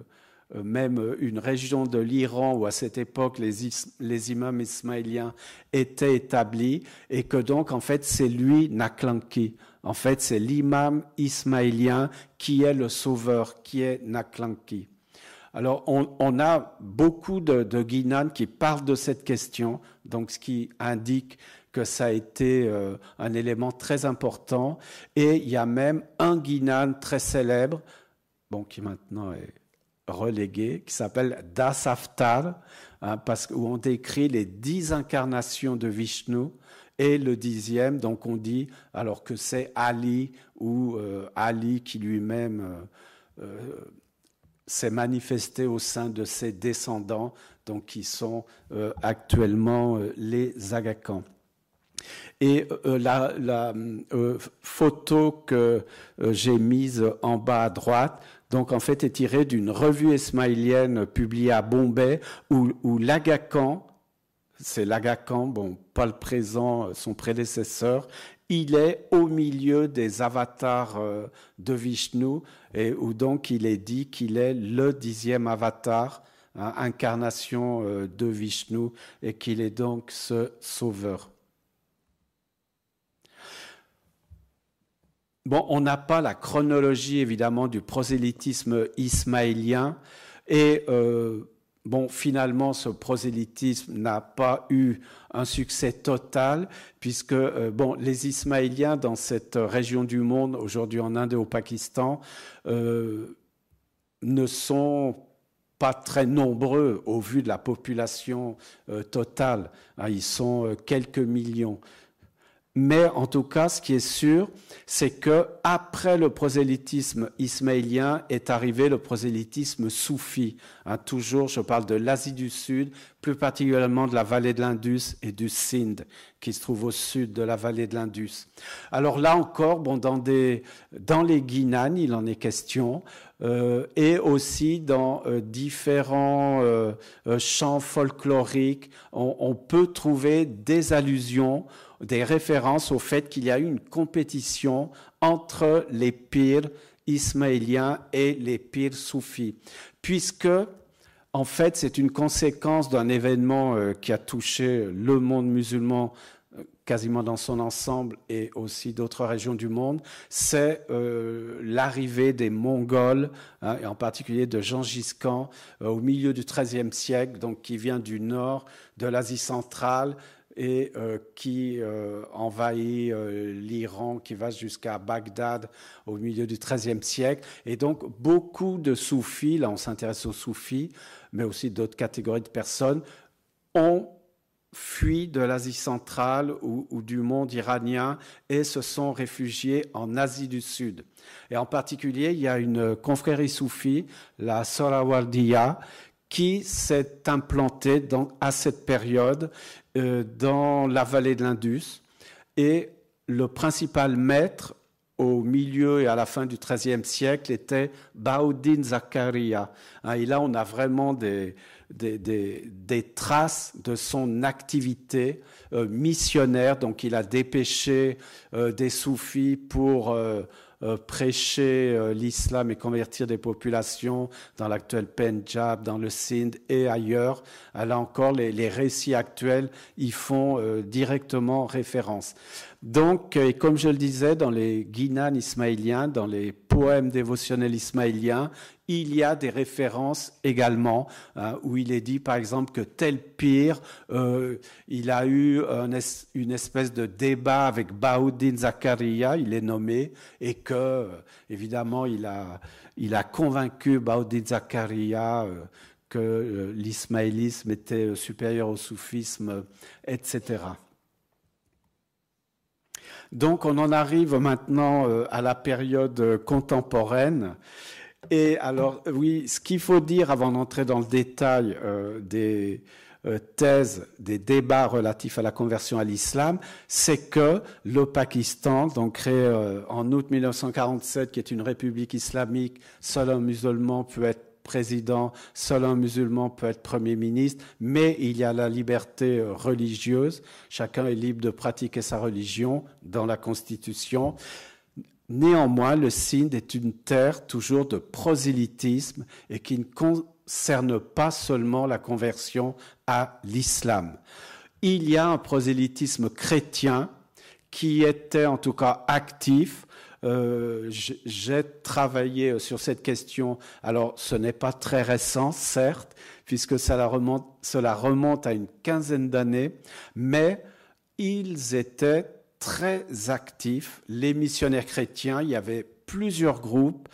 euh, même une région de l'Iran où à cette époque les, les, imams ismaéliens étaient établis, et que donc en fait c'est lui, Naklanki. En fait, c'est l'imam ismaélien qui est le sauveur, qui est Naklanki. Alors, on, a beaucoup de, de qui parlent de cette question, donc ce qui indique que ça a été euh, un élément très important. Et il y a même un Guinan très célèbre, bon, qui maintenant est relégué, qui s'appelle Das Aftar, hein, parce, où on décrit les dix incarnations de Vishnu et le dixième, donc on dit alors que c'est Ali ou euh, Ali qui lui-même euh, euh, s'est manifesté au sein de ses descendants, donc qui sont actuellement les Agakans. Et la, photo que j'ai mise en bas à droite, donc en fait est tirée d'une revue ismaélienne publiée à Bombay où, où l'Agacan c'est l'Agacan, bon, pas le présent, son prédécesseur, il est au milieu des avatars euh, de Vishnu, et où donc il est dit qu'il est le dixième avatar, hein, incarnation euh, de Vishnu, et qu'il est donc ce sauveur. Bon, on n'a pas la chronologie évidemment du prosélytisme ismaélien, et euh, Bon, finalement, ce prosélytisme n'a pas eu un succès total, puisque euh, bon, les Ismaéliens dans cette région du monde, aujourd'hui en Inde et au Pakistan, euh, ne sont pas très nombreux au vu de la population euh, totale. Hein, ils sont quelques millions. Mais en tout cas, ce qui est sûr, c'est que après le prosélytisme ismaélien est arrivé le prosélytisme soufi. Hein, toujours, je parle de l'Asie du Sud, plus particulièrement de la vallée de l'Indus et du Sindh, qui se trouve au sud de la vallée de l'Indus. Alors là encore, bon, dans, les Guinanes, il en est question, euh, et aussi dans euh, différents euh, chants folkloriques, on peut trouver des allusions des références au fait qu'il y a eu une compétition entre les pires ismaéliens et les pires soufis, puisque en fait c'est une conséquence d'un événement euh, qui a touché le monde musulman euh, quasiment dans son ensemble et aussi d'autres régions du monde, c'est euh, l'arrivée des Mongols, hein, et en particulier de Gengis Khan, au milieu du XIIIe siècle, donc qui vient du nord de l'Asie centrale et euh, qui envahit l'Iran, qui va jusqu'à Bagdad au milieu du XIIIe siècle. Et donc beaucoup de soufis, là on s'intéresse aux soufis, mais aussi d'autres catégories de personnes, ont fuient de l'Asie centrale ou, du monde iranien et se sont réfugiés en Asie du Sud. Et en particulier, il y a une confrérie soufie, la Sorawardiya, qui s'est implantée à cette période euh, dans la vallée de l'Indus. Et le principal maître au milieu et à la fin du XIIIe siècle était Baudin Zakaria. Hein, et là, on a vraiment des, des, traces de son activité euh, missionnaire. Donc il a dépêché euh, des soufis pour euh, prêcher l'islam et convertir des populations dans l'actuel Punjab, dans le Sindh et ailleurs. Là encore, les, les récits actuels y font directement référence. Donc, et comme je le disais, dans les guinan ismaéliens, dans les poèmes dévotionnels ismaéliens, il y a des références également hein, où il est dit, par exemple, que tel pire, euh, il a eu une espèce de débat avec Baoudin Zakaria, il est nommé, et que, évidemment, il a, convaincu Baoudin Zakaria euh, que euh, l'ismaélisme était supérieur au soufisme, etc. Donc on en arrive maintenant à la période contemporaine et alors, oui, ce qu'il faut dire avant d'entrer dans le détail euh, des euh, thèses, des débats relatifs à la conversion à l'islam, c'est que le Pakistan, donc créé euh, en août 1947, qui est une république islamique, seul un musulman peut être président, seul un musulman peut être Premier ministre, mais il y a la liberté religieuse. Chacun est libre de pratiquer sa religion dans la Constitution. Néanmoins, le Sindh est une terre toujours de prosélytisme et qui ne concerne pas seulement la conversion à l'islam. Il y a un prosélytisme chrétien qui était en tout cas actif. Euh, j'ai travaillé sur cette question. Alors, ce n'est pas très récent, certes, puisque cela remonte, cela remonte à une quinzaine d'années, mais ils étaient très actifs, les missionnaires chrétiens. Il y avait plusieurs groupes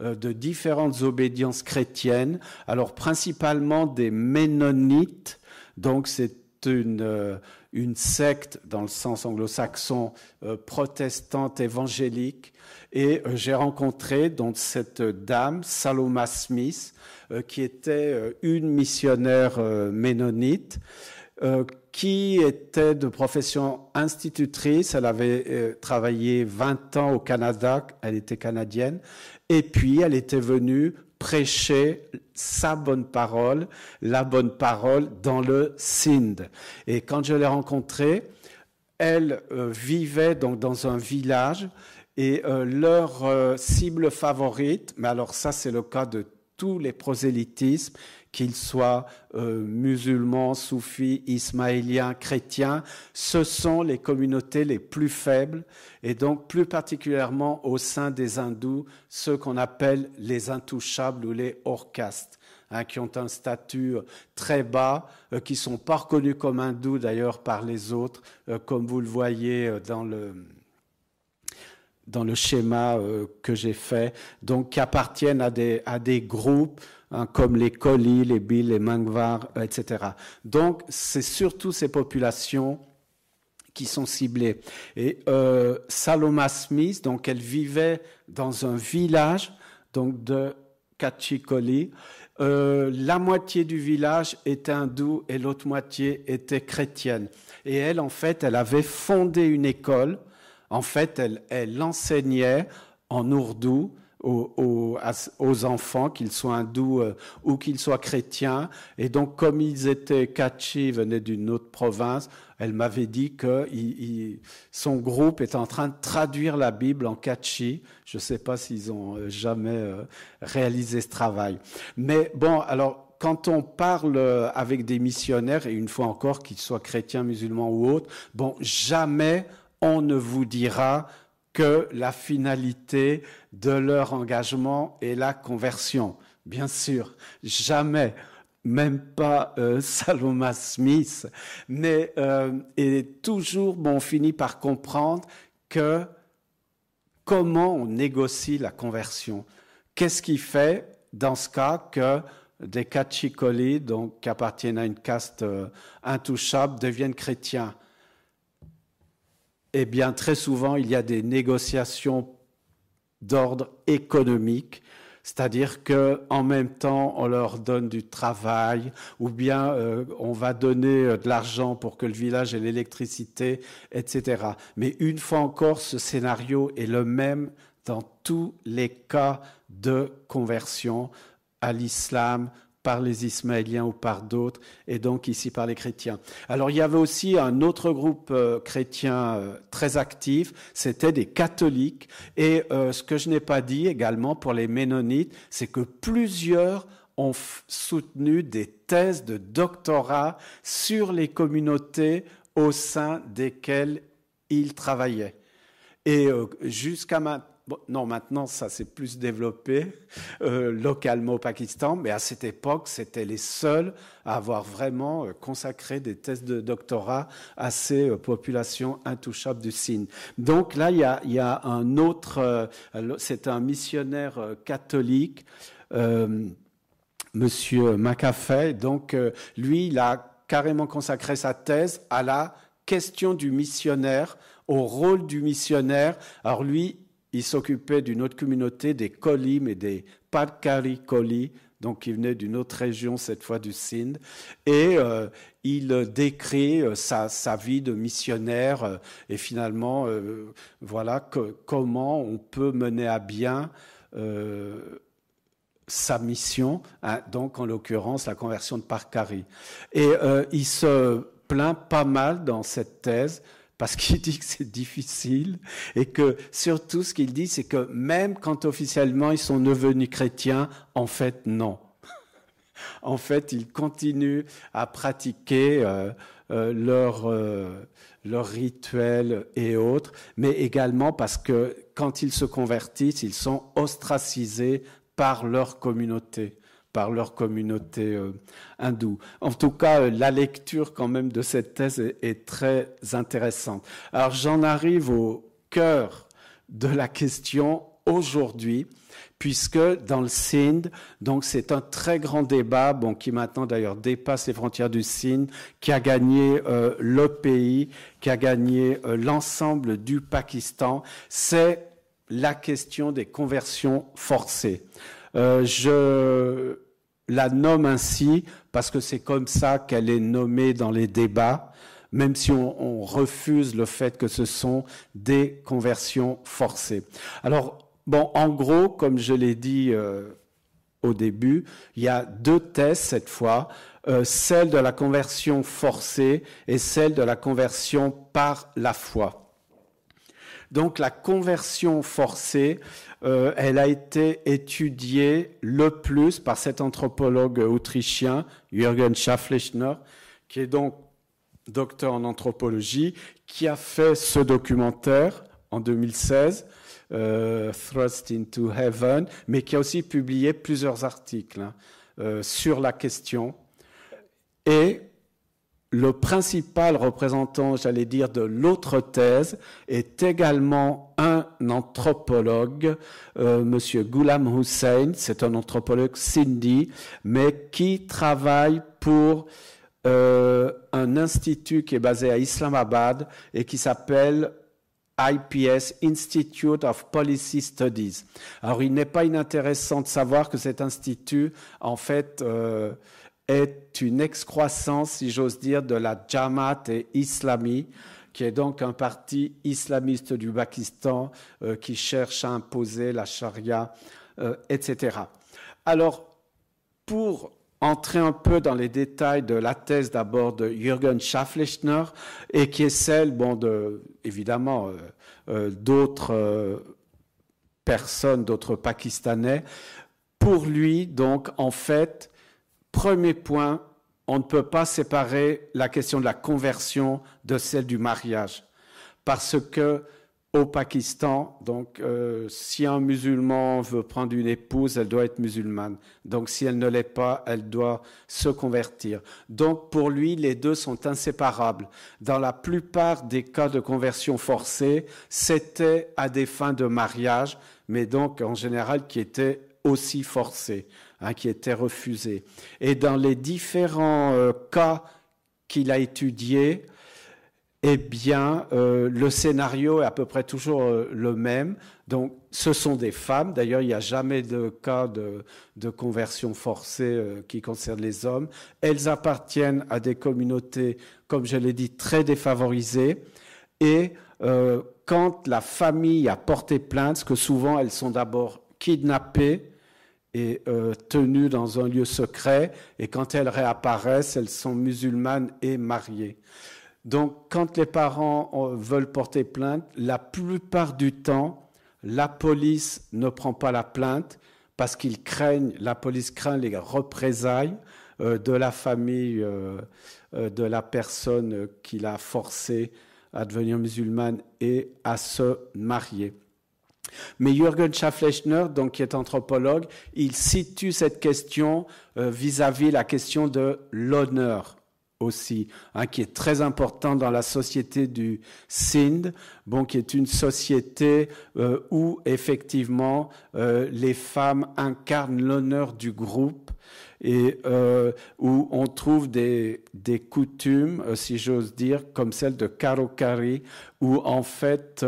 euh, de différentes obédiences chrétiennes, alors principalement des Ménonites, donc c'est une, euh, une secte dans le sens anglo-saxon euh, protestante évangélique. Et j'ai rencontré donc cette dame, Saloma Smith, qui était une missionnaire ménonite, qui était de profession institutrice. Elle avait euh, travaillé 20 ans au Canada, elle était canadienne, et puis elle était venue prêcher sa bonne parole, la bonne parole dans le Sindh. Et quand je l'ai rencontrée, elle euh, vivait donc dans un village et euh, leur cible favorite, mais alors ça c'est le cas de tous les prosélytismes, qu'ils soient euh, musulmans, soufis, ismaéliens, chrétiens, ce sont les communautés les plus faibles et donc plus particulièrement au sein des hindous, ceux qu'on appelle les intouchables ou les hors hein, qui ont un statut euh, très bas, euh, qui sont pas reconnus comme hindous d'ailleurs par les autres, comme vous le voyez dans le dans le schéma que j'ai fait, donc qui appartiennent à des, à des groupes Hein, comme les colis, les billes, les mangvar, euh, etc. Donc, c'est surtout ces populations qui sont ciblées. Et euh, Saloma Smith, donc, elle vivait dans un village donc de Kachikoli. Euh, la moitié du village était hindoue et l'autre moitié était chrétienne. Et elle, en fait, elle avait fondé une école. En fait, elle, enseignait en ourdou aux, enfants, qu'ils soient hindous euh, ou qu'ils soient chrétiens. Et donc, comme ils étaient Kachi, venaient d'une autre province, elle m'avait dit que son groupe est en train de traduire la Bible en Kachi. Je ne sais pas s'ils ont euh, jamais euh, réalisé ce travail. Mais bon, alors, quand on parle avec des missionnaires, et une fois encore, qu'ils soient chrétiens, musulmans ou autres, bon, jamais on ne vous dira que la finalité de leur engagement est la conversion. Bien sûr, jamais, même pas euh, Saloma Smith, mais euh, et toujours, bon, on finit par comprendre que comment on négocie la conversion. Qu'est-ce qui fait, dans ce cas, que des Kachikoli, donc qui appartiennent à une caste euh, intouchable, deviennent chrétiens? Eh bien, très souvent, il y a des négociations d'ordre économique, c'est-à-dire que en même temps, on leur donne du travail, ou bien euh, on va donner euh, de l'argent pour que le village ait l'électricité, etc. Mais une fois encore, ce scénario est le même dans tous les cas de conversion à l'islam par les Ismaéliens ou par d'autres, et donc ici par les chrétiens. Alors il y avait aussi un autre groupe euh, chrétien euh, très actif, c'était des catholiques, et euh, ce que je n'ai pas dit également pour les ménonites, c'est que plusieurs ont soutenu des thèses de doctorat sur les communautés au sein desquelles ils travaillaient. Et jusqu'à maintenant, non, maintenant, ça s'est plus développé euh, localement au Pakistan, mais à cette époque, c'était les seuls à avoir vraiment euh, consacré des thèses de doctorat à ces euh, populations intouchables du Sine. Donc là, il y a, un autre, c'est un missionnaire catholique, Monsieur Macaffey. Donc, lui, il a carrément consacré sa thèse à la question du missionnaire, au rôle du missionnaire. Alors lui, il s'occupait d'une autre communauté, des Kolim et des Parkari Koli, donc qui venaient d'une autre région, cette fois du Sindh, et euh, il décrit euh, sa, vie de missionnaire euh, et finalement, voilà comment on peut mener à bien sa mission, hein, donc en l'occurrence la conversion de Parkari. Et il se plaint pas mal dans cette thèse parce qu'il dit que c'est difficile et que surtout ce qu'il dit, c'est que même quand officiellement ils sont devenus chrétiens, en fait non. en fait, ils continuent à pratiquer euh, euh, rituels et autres, mais également parce que quand ils se convertissent, ils sont ostracisés par leur communauté par leur communauté euh, hindoue. En tout cas, euh, la lecture quand même de cette thèse est, très intéressante. Alors j'en arrive au cœur de la question aujourd'hui, puisque dans le Sindh, donc c'est un très grand débat, bon, qui maintenant d'ailleurs dépasse les frontières du Sindh, qui a gagné euh, le pays, qui a gagné l'ensemble du Pakistan, c'est la question des conversions forcées. Euh, je la nomme ainsi parce que c'est comme ça qu'elle est nommée dans les débats, même si on, refuse le fait que ce sont des conversions forcées. Alors, bon, en gros, comme je l'ai dit euh, au début, il y a deux thèses cette fois, euh, celle de la conversion forcée et celle de la conversion par la foi. Donc la conversion forcée, euh, elle a été étudiée le plus par cet anthropologue autrichien, Jürgen Schafflechner, qui est donc docteur en anthropologie, qui a fait ce documentaire en 2016, euh, Thrust into Heaven, mais qui a aussi publié plusieurs articles hein, euh, sur la question. Le principal représentant, j'allais dire, de l'autre thèse est également un anthropologue, euh, Monsieur Ghulam Hussein. C'est un anthropologue sindhi, mais qui travaille pour euh, un institut qui est basé à Islamabad et qui s'appelle IPS, Institute of Policy Studies. Alors, il n'est pas inintéressant de savoir que cet institut, en fait, euh, est une excroissance, si j'ose dire, de la Jamaat et Islami, qui est donc un parti islamiste du Pakistan euh, qui cherche à imposer la charia, euh, etc. Alors, pour entrer un peu dans les détails de la thèse d'abord de Jürgen Schafflechner et qui est celle, bon, de, évidemment, euh, d'autres personnes, d'autres Pakistanais. Pour lui, donc, en fait, Premier point, on ne peut pas séparer la question de la conversion de celle du mariage. Parce que au Pakistan, donc euh, si un musulman veut prendre une épouse, elle doit être musulmane. Donc si elle ne l'est pas, elle doit se convertir. Donc pour lui, les deux sont inséparables. Dans la plupart des cas de conversion forcée, c'était à des fins de mariage, mais donc en général qui étaient aussi forcés, hein, qui étaient refusés. Et dans les différents euh, cas qu'il a étudiés, eh bien, euh, le scénario est à peu près toujours euh, le même. Donc, ce sont des femmes. D'ailleurs, il n'y a jamais de cas de, conversion forcée qui concerne les hommes. Elles appartiennent à des communautés, comme je l'ai dit, très défavorisées. Et quand la famille a porté plainte, parce que souvent elles sont d'abord kidnappées et tenues dans un lieu secret, et quand elles réapparaissent, elles sont musulmanes et mariées. Donc, quand les parents euh, veulent porter plainte, la plupart du temps, la police ne prend pas la plainte parce qu'ils craignent, la police craint les représailles euh, de la famille euh, de la personne qui l'a forcé à devenir musulmane et à se marier. Mais Jürgen Schafflechner, donc qui est anthropologue, il situe cette question vis-à-vis -vis la question de l'honneur aussi, hein, qui est très important dans la société du Sindh, bon, qui est une société euh, où effectivement euh, les femmes incarnent l'honneur du groupe et euh, où on trouve des, coutumes, si j'ose dire, comme celle de Karokari, où en fait,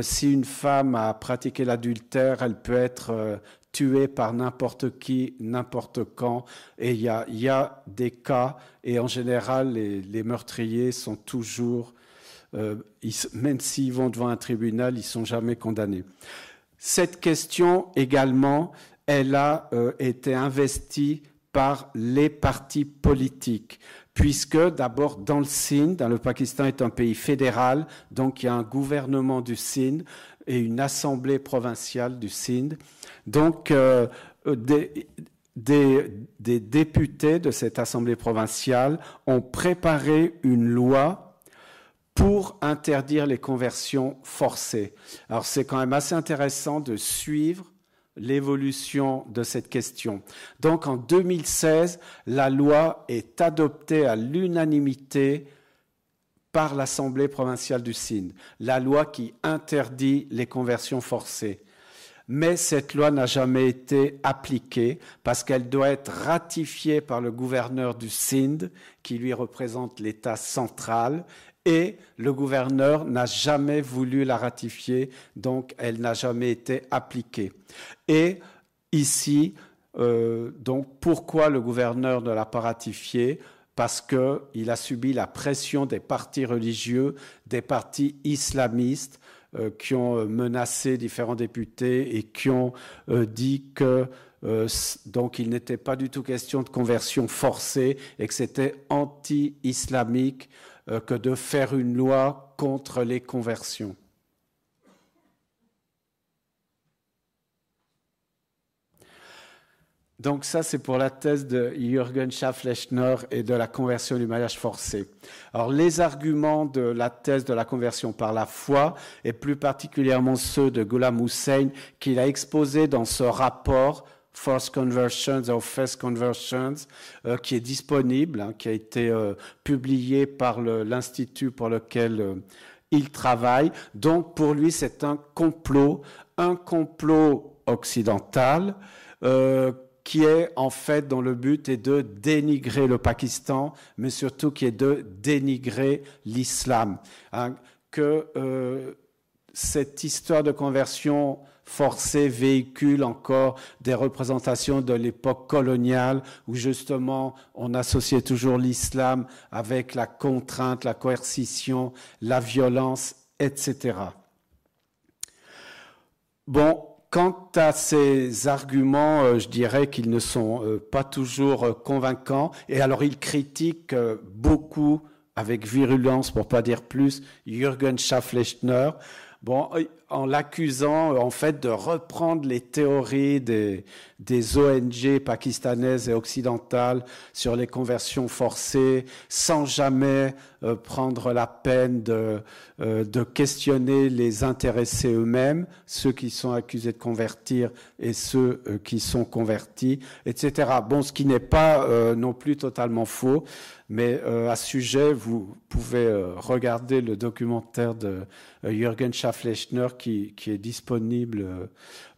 si une femme a pratiqué l'adultère, elle peut être tué par n'importe qui, n'importe quand. Et il y a, des cas, et en général, les, meurtriers sont toujours, euh, même s'ils vont devant un tribunal, ils sont jamais condamnés. Cette question également, elle a euh, été investie par les partis politiques, puisque d'abord dans le Sindh, dans le Pakistan est un pays fédéral, donc il y a un gouvernement du Sindh et une assemblée provinciale du Sindh. Donc, euh, des, députés de cette assemblée provinciale ont préparé une loi pour interdire les conversions forcées. Alors, c'est quand même assez intéressant de suivre l'évolution de cette question. Donc en 2016, la loi est adoptée à l'unanimité par l'Assemblée provinciale du Sindh, la loi qui interdit les conversions forcées. Mais cette loi n'a jamais été appliquée parce qu'elle doit être ratifiée par le gouverneur du Sindh, qui lui représente l'État central, et le gouverneur n'a jamais voulu la ratifier, donc elle n'a jamais été appliquée. Et ici, euh, donc pourquoi le gouverneur ne l'a pas ratifiée? Parce qu'il a subi la pression des partis religieux, des partis islamistes euh, qui ont euh, menacé différents députés et qui ont dit que donc il n'était pas du tout question de conversion forcée et que c'était anti-islamique que de faire une loi contre les conversions. Donc ça, c'est pour la thèse de Jürgen Schafflechner et de la conversion du mariage forcé. Alors les arguments de la thèse de la conversion par la foi, et plus particulièrement ceux de Ghulam Hussein, qu'il a exposé dans ce rapport Forced Conversions or First Conversions, euh, qui est disponible, hein, qui a été euh, publié par l'institut pour lequel euh, il travaille. Donc pour lui, c'est un complot, un complot occidental qui est en fait dont le but est de dénigrer le Pakistan, mais surtout qui est de dénigrer l'islam. Hein, que cette histoire de conversion forcée véhicule encore des représentations de l'époque coloniale où justement on associait toujours l'islam avec la contrainte, la coercition, la violence, etc. Bon, Quant à ces arguments, euh, je dirais qu'ils ne sont euh, pas toujours euh, convaincants. Et alors, il critique beaucoup, avec virulence, pour pas dire plus, Jürgen Schafflechner. bon, en l'accusant en fait de reprendre les théories des, des ONG pakistanaises et occidentales sur les conversions forcées, sans jamais euh, prendre la peine de, euh, de questionner les intéressés eux-mêmes, ceux qui sont accusés de convertir et ceux euh, qui sont convertis, etc. Bon, ce qui n'est pas non plus totalement faux, mais à ce sujet, vous pouvez regarder le documentaire de Jürgen Schafflechner qui, qui est disponible,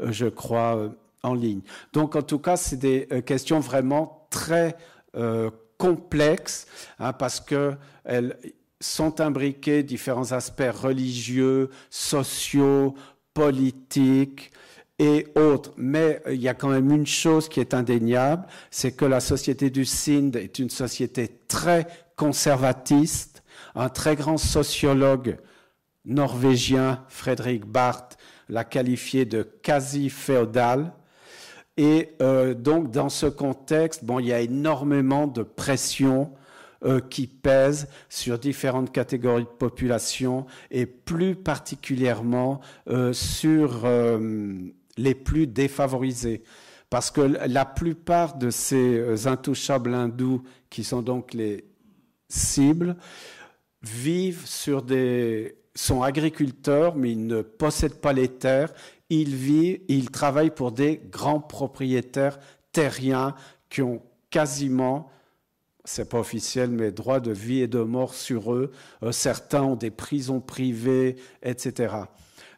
je crois, en ligne. Donc, en tout cas, c'est des euh, questions vraiment très euh, complexes hein, parce qu'elles sont imbriquées différents aspects religieux, sociaux, politiques et autres. Mais euh, il y a quand même une chose qui est indéniable, c'est que la société du Sindh est une société très conservatiste. Un très grand sociologue norvégien, Frédéric Barth, l'a qualifié de quasi-féodal. Et euh, donc, dans ce contexte, il y a énormément de pression euh, qui pèse sur différentes catégories de population et plus particulièrement euh, sur les plus défavorisés. Parce que la plupart de ces intouchables hindous, qui sont donc les cibles, vivent sur des sont agriculteurs, mais ils ne possèdent pas les terres il vit, il travaille pour des grands propriétaires terriens qui ont quasiment, c'est pas officiel, mais droit de vie et de mort sur eux. Euh, certains ont des prisons privées, etc.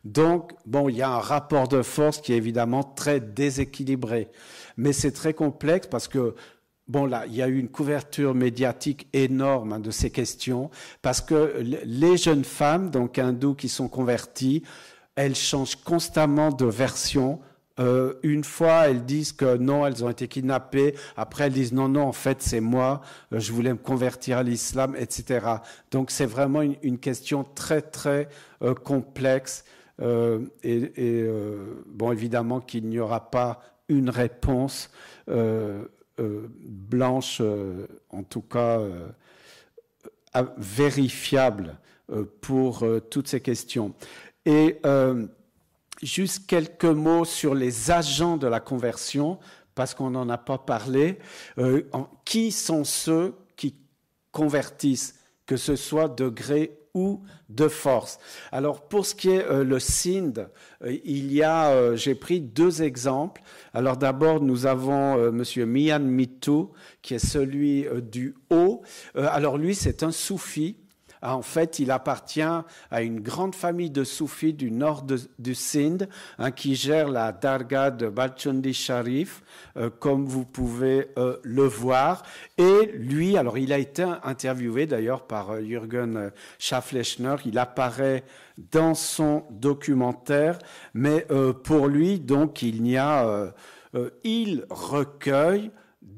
Donc, bon, il y a un rapport de force qui est évidemment très déséquilibré. Mais c'est très complexe parce que Bon, là, il y a eu une couverture médiatique énorme hein, de ces questions parce que les jeunes femmes, donc hindous qui sont converties, elles changent constamment de version. Euh, une fois, elles disent que non, elles ont été kidnappées. Après, elles disent non, non, en fait, c'est moi. Euh, je voulais me convertir à l'islam, etc. Donc, c'est vraiment une, question très, très euh, complexe. et, bon, évidemment qu'il n'y aura pas une réponse blanche, en tout cas vérifiable pour toutes ces questions. Et euh, juste quelques mots sur les agents de la conversion, parce qu'on n'en a pas parlé. Euh, qui sont ceux qui convertissent, que ce soit de gré ou de force? Alors pour ce qui est euh, le SIND, il y a, j'ai pris deux exemples. Alors d'abord, nous avons Monsieur Mian Mitu, qui est celui du haut. alors lui, c'est un soufi en fait, il appartient à une grande famille de soufis du nord du Sindh hein, qui gère la dargah de Balchundi Sharif, euh, comme vous pouvez euh, le voir. Et lui, alors il a été interviewé d'ailleurs par euh, Jürgen Schafflechner, il apparaît dans son documentaire, mais pour lui, donc, il n'y a... il recueille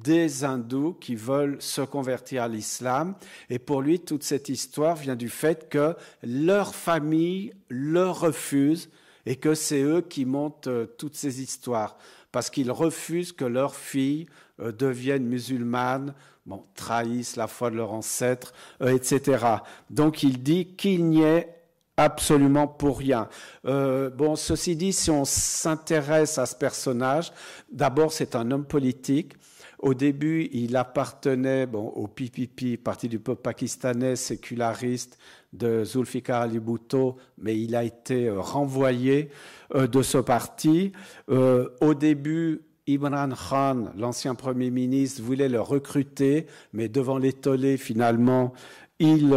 des hindous qui veulent se convertir à l'islam. Et pour lui, toute cette histoire vient du fait que leur famille le refuse et que c'est eux qui montent euh, toutes ces histoires. Parce qu'ils refusent que leurs filles euh, deviennent musulmanes, bon, trahissent la foi de leurs ancêtres, euh, etc. Donc il dit qu'il n'y ait absolument pour rien. bon, ceci dit, si on s'intéresse à ce personnage, d'abord c'est un homme politique au début, il appartenait au PPP, Parti du peuple pakistanais séculariste de Zulfikar Ali Bhutto, mais il a été euh, renvoyé euh, de ce parti. Euh, au début, Imran Khan, l'ancien Premier ministre, voulait le recruter, mais devant l'étolé, finalement, il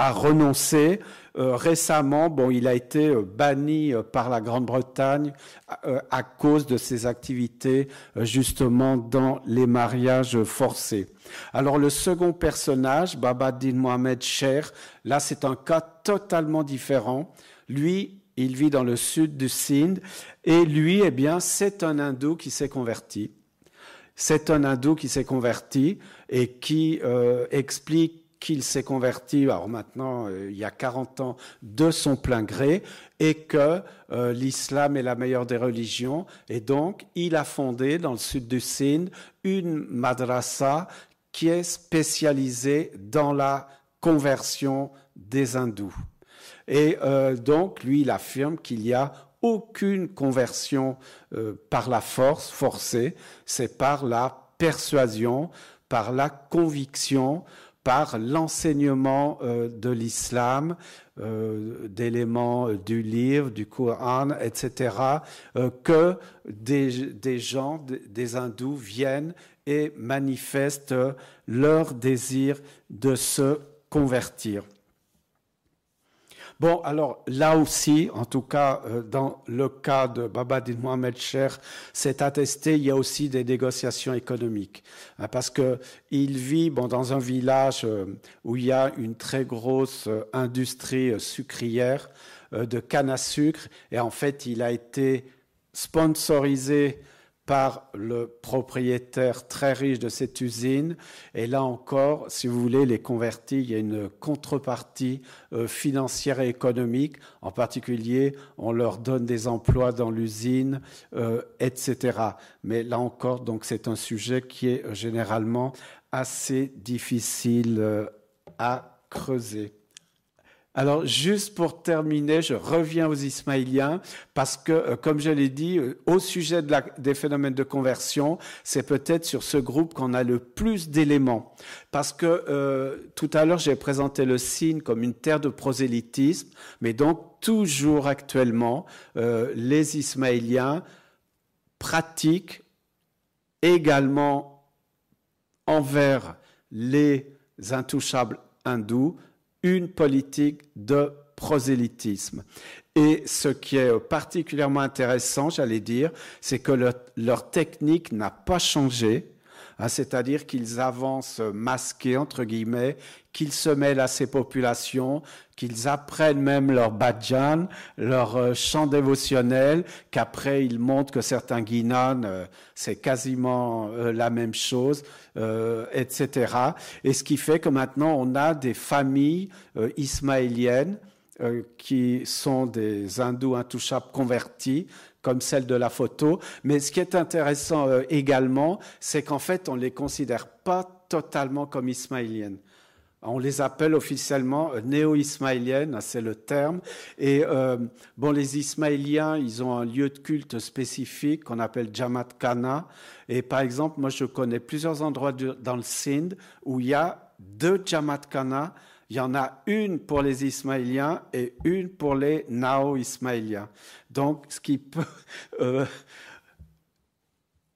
a renoncé. Euh, récemment, bon, il a été euh, banni euh, par la Grande-Bretagne à cause de ses activités justement dans les mariages forcés. Alors le second personnage, Babadin Mohamed Sher, là c'est un cas totalement différent. Lui, il vit dans le sud du Sindh et lui, eh bien, c'est un hindou qui s'est converti. C'est un hindou qui s'est converti et qui explique qu'il s'est converti, alors maintenant, euh, il y a 40 ans, de son plein gré, et que euh, l'islam est la meilleure des religions. Et donc, il a fondé dans le sud du Sindh une madrasa qui est spécialisée dans la conversion des hindous. Et donc, lui, il affirme qu'il y a aucune conversion par la force forcée, c'est par la persuasion, par la conviction, par l'enseignement euh, de l'islam, euh, d'éléments euh, du livre, du Coran, etc., que des, gens, des hindous viennent et manifestent leur désir de se convertir. Bon, alors là aussi, en tout cas, euh, dans le cas de Babadin Mohamed Cher, c'est attesté, il y a aussi des négociations économiques. Hein, parce que il vit dans un village euh, où il y a une très grosse euh, industrie sucrière de canne à sucre. Et en fait, il a été sponsorisé par le propriétaire très riche de cette usine. Et là encore, si vous voulez, les convertis, il y a une contrepartie euh, financière et économique. En particulier, on leur donne des emplois dans l'usine, euh, etc. Mais là encore, donc c'est un sujet qui est euh, généralement assez difficile à creuser. Alors, juste pour terminer, je reviens aux Ismaéliens parce que, euh, comme je l'ai dit, euh, au sujet des phénomènes de conversion, c'est peut-être sur ce groupe qu'on a le plus d'éléments. Parce que euh, tout à l'heure, j'ai présenté le signe comme une terre de prosélytisme, mais donc toujours actuellement, les Ismaéliens pratiquent également envers les intouchables hindous une politique de prosélytisme. Et ce qui est particulièrement intéressant, j'allais dire, c'est que leur technique n'a pas changé. Hein, c'est-à-dire qu'ils avancent masqués, entre guillemets, qu'ils se mêlent à ces populations, qu'ils apprennent même leur bhajan, leur euh, chant dévotionnel, qu'après ils montrent que certains guinanes, euh, c'est quasiment euh, la même chose, etc. Et ce qui fait que maintenant on a des familles ismaéliennes qui sont des hindous intouchables convertis, comme celle de la photo. Mais ce qui est intéressant euh, également, c'est qu'en fait, on ne les considère pas totalement comme ismaéliennes. On les appelle officiellement euh, néo-ismaéliennes, c'est le terme. Et euh, bon, les Ismaéliens, ils ont un lieu de culte spécifique qu'on appelle Jamat Kana. Et par exemple, moi, je connais plusieurs endroits dans le Sindh où il y a deux Jamat Kana il y en a une pour les Ismaéliens et une pour les Nao-Ismaéliens. Donc, ce qui peut euh,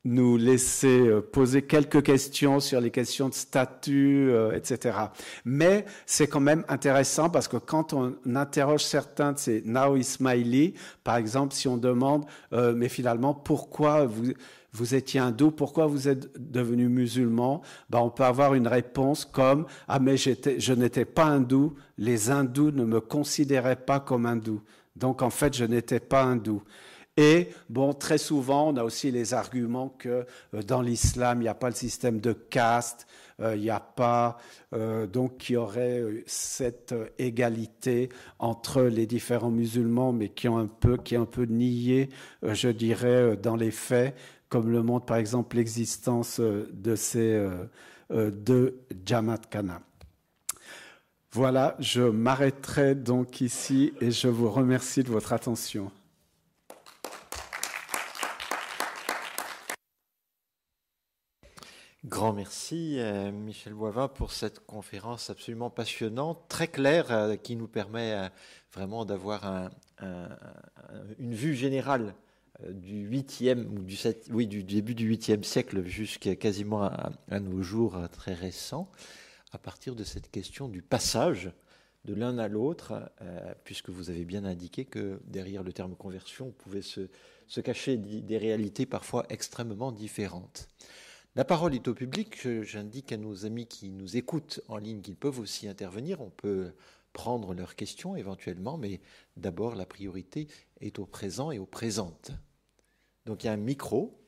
nous laisser euh, poser quelques questions sur les questions de statut, euh, etc. Mais c'est quand même intéressant parce que quand on interroge certains de ces Nao-Ismaélis, par exemple, si on demande, mais finalement, pourquoi vous vous étiez hindou, pourquoi vous êtes devenu musulman? Ben, On peut avoir une réponse comme Ah, mais je n'étais pas hindou, les hindous ne me considéraient pas comme hindou. Donc en fait, je n'étais pas hindou. Et bon, très souvent, on a aussi les arguments que euh, dans l'islam, il n'y a pas le système de caste, euh, il n'y a pas euh, donc qu'il y aurait cette égalité entre les différents musulmans, mais qui ont un peu qui est un peu nié, je dirais, dans les faits comme le montre par exemple l'existence euh, de ces euh, euh, deux Jamat Kana. Voilà, je m'arrêterai donc ici et je vous remercie de votre attention. Grand merci, Michel Boivin, pour cette conférence absolument passionnante, très claire, qui nous permet vraiment d'avoir une vue générale du 8e ou du, 7, oui, du début du 8e siècle jusqu'à quasiment à, nos jours très récents, à partir de cette question du passage de l'un à l'autre, euh, puisque vous avez bien indiqué que derrière le terme conversion pouvait se, se cacher des réalités parfois extrêmement différentes. La parole est au public. J'indique à nos amis qui nous écoutent en ligne qu'ils peuvent aussi intervenir. On peut prendre leurs questions éventuellement, mais d'abord la priorité est au présent et aux présentes. Donc il y a un micro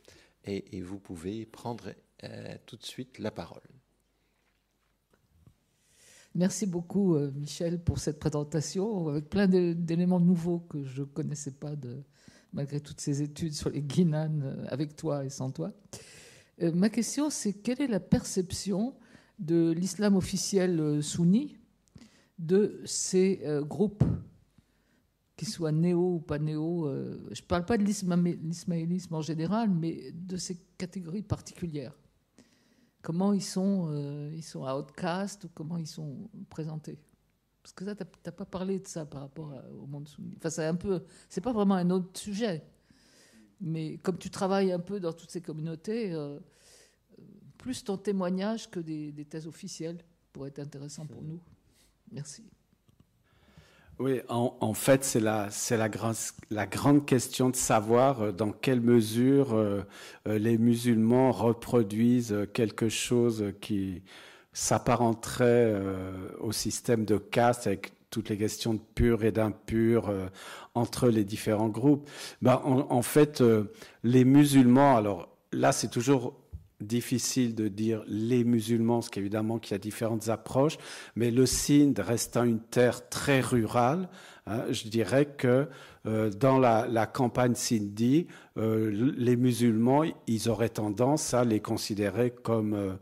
et, vous pouvez prendre euh, tout de suite la parole. Merci beaucoup, euh, Michel, pour cette présentation, avec plein d'éléments nouveaux que je ne connaissais pas, malgré toutes ces études sur les Guinanes, euh, avec toi et sans toi. ma question, c'est quelle est la perception de l'islam officiel sunni de ces groupes qu'ils soient néo ou pas néo. je ne parle pas de l'ismaélisme en général, mais de ces catégories particulières. Comment ils sont, ils sont outcast ou comment ils sont présentés? Parce que ça, tu n'as pas parlé de ça par rapport au monde soumis. Enfin, c'est un peu, c'est pas vraiment un autre sujet. Mais comme tu travailles un peu dans toutes ces communautés, plus ton témoignage que des, thèses officielles pourrait être intéressant pour nous. Merci. Oui, en, fait, c'est la, c'est la, grande question de savoir euh, dans quelle mesure euh, euh, les musulmans reproduisent quelque chose qui s'apparenterait au système de caste avec toutes les questions de pur et d'impur entre les différents groupes. Ben, en, en fait, les musulmans, alors là, c'est toujours difficile de dire les musulmans, parce qu'évidemment qu'il y a différentes approches, mais le Sindh restant une terre très rurale, hein, je dirais que euh, dans la, campagne sindhi, euh, les musulmans, ils auraient tendance à les considérer comme euh,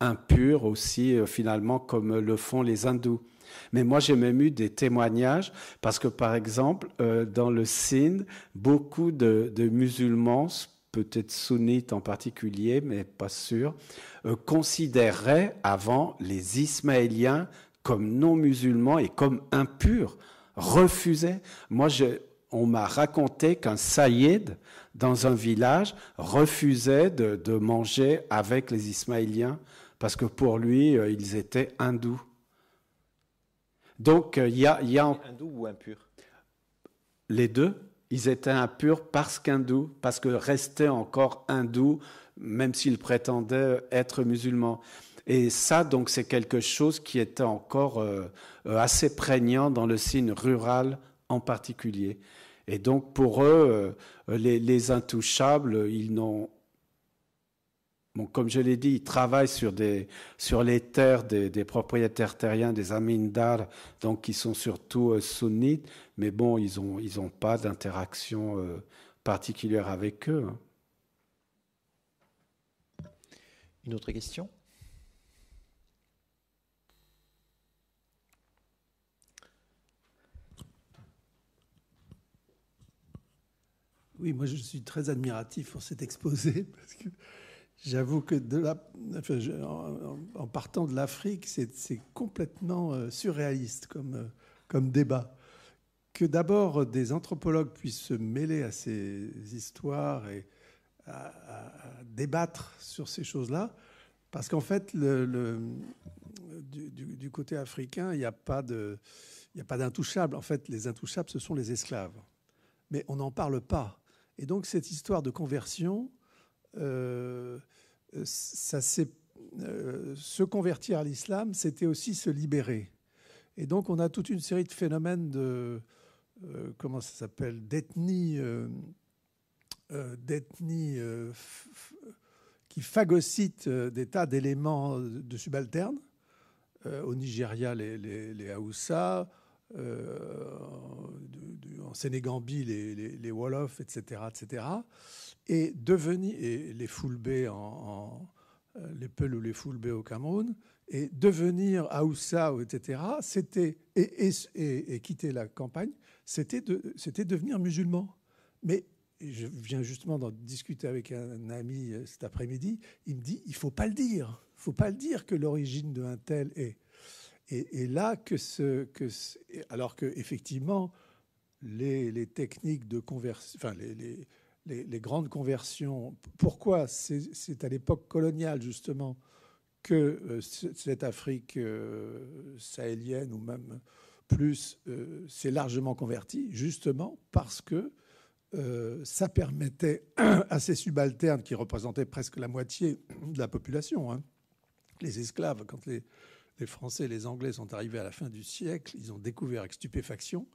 impurs aussi, finalement, comme le font les hindous. Mais moi, j'ai même eu des témoignages parce que, par exemple, dans le Sindh, beaucoup de, de musulmans peut-être sunnites en particulier, mais pas sûr, euh, considéraient avant les Ismaéliens comme non musulmans et comme impurs, refusaient. Moi, on m'a raconté qu'un Saïd, dans un village, refusait de, manger avec les Ismaéliens parce que pour lui, euh, ils étaient hindous. Donc, euh, il y a... Y a... Hindous ou impurs? Les deux ils étaient impurs parce qu'hindous, parce que restaient encore hindous, même s'ils prétendaient être musulmans. Et ça, donc, c'est quelque chose qui était encore euh, assez prégnant dans le signe rural en particulier. Et donc, pour eux, euh, les, intouchables, ils n'ont Bon, comme je l'ai dit, ils travaillent sur, des, sur les terres des, propriétaires terriens, des amindars, donc qui sont surtout euh, sunnites, mais bon, ils n'ont ils ont pas d'interaction euh, particulière avec eux. Hein. Une autre question? Oui, moi je suis très admiratif pour cet exposé, parce que j'avoue que en, partant de l'Afrique, c'est complètement euh, surréaliste comme, comme débat que d'abord des anthropologues puissent se mêler à ces histoires et à, débattre sur ces choses-là, parce qu'en fait, le, du, côté africain, il n'y a pas d'intouchables. En fait, les intouchables, ce sont les esclaves. Mais on n'en parle pas. Et donc, cette histoire de conversion, euh, ça euh, se convertir à l'islam, c'était aussi se libérer. Et donc, on a toute une série de phénomènes de, euh, comment ça s'appelle, d'ethnie, euh, euh, d'ethnie qui phagocytent des tas d'éléments de subalternes. au Nigeria, les, les, les Haoussa, en Sénégambie, les, les, les Wolofs, etc., etc. Et devenir, et les Fulbés en, les Peuls ou les Fulbés au Cameroun, et devenir Haoussa, etc., c'était, et, et, et, quitter la campagne, c'était de, devenir musulman. Mais je viens justement d'en discuter avec un ami euh, cet après-midi. Il me dit il faut pas le dire. Il faut pas le dire que l'origine d'un tel est. Et, là, que ce, que alors que effectivement, les, techniques de conversion, enfin les, les, grandes conversions, pourquoi c'est à l'époque coloniale justement que euh, cette Afrique euh, sahélienne ou même plus euh, s'est largement converti, justement parce que ça permettait à ces subalternes, qui représentaient presque la moitié de la population, hein, les esclaves, quand les, Français et les Anglais sont arrivés à la fin du siècle, ils ont découvert avec stupéfaction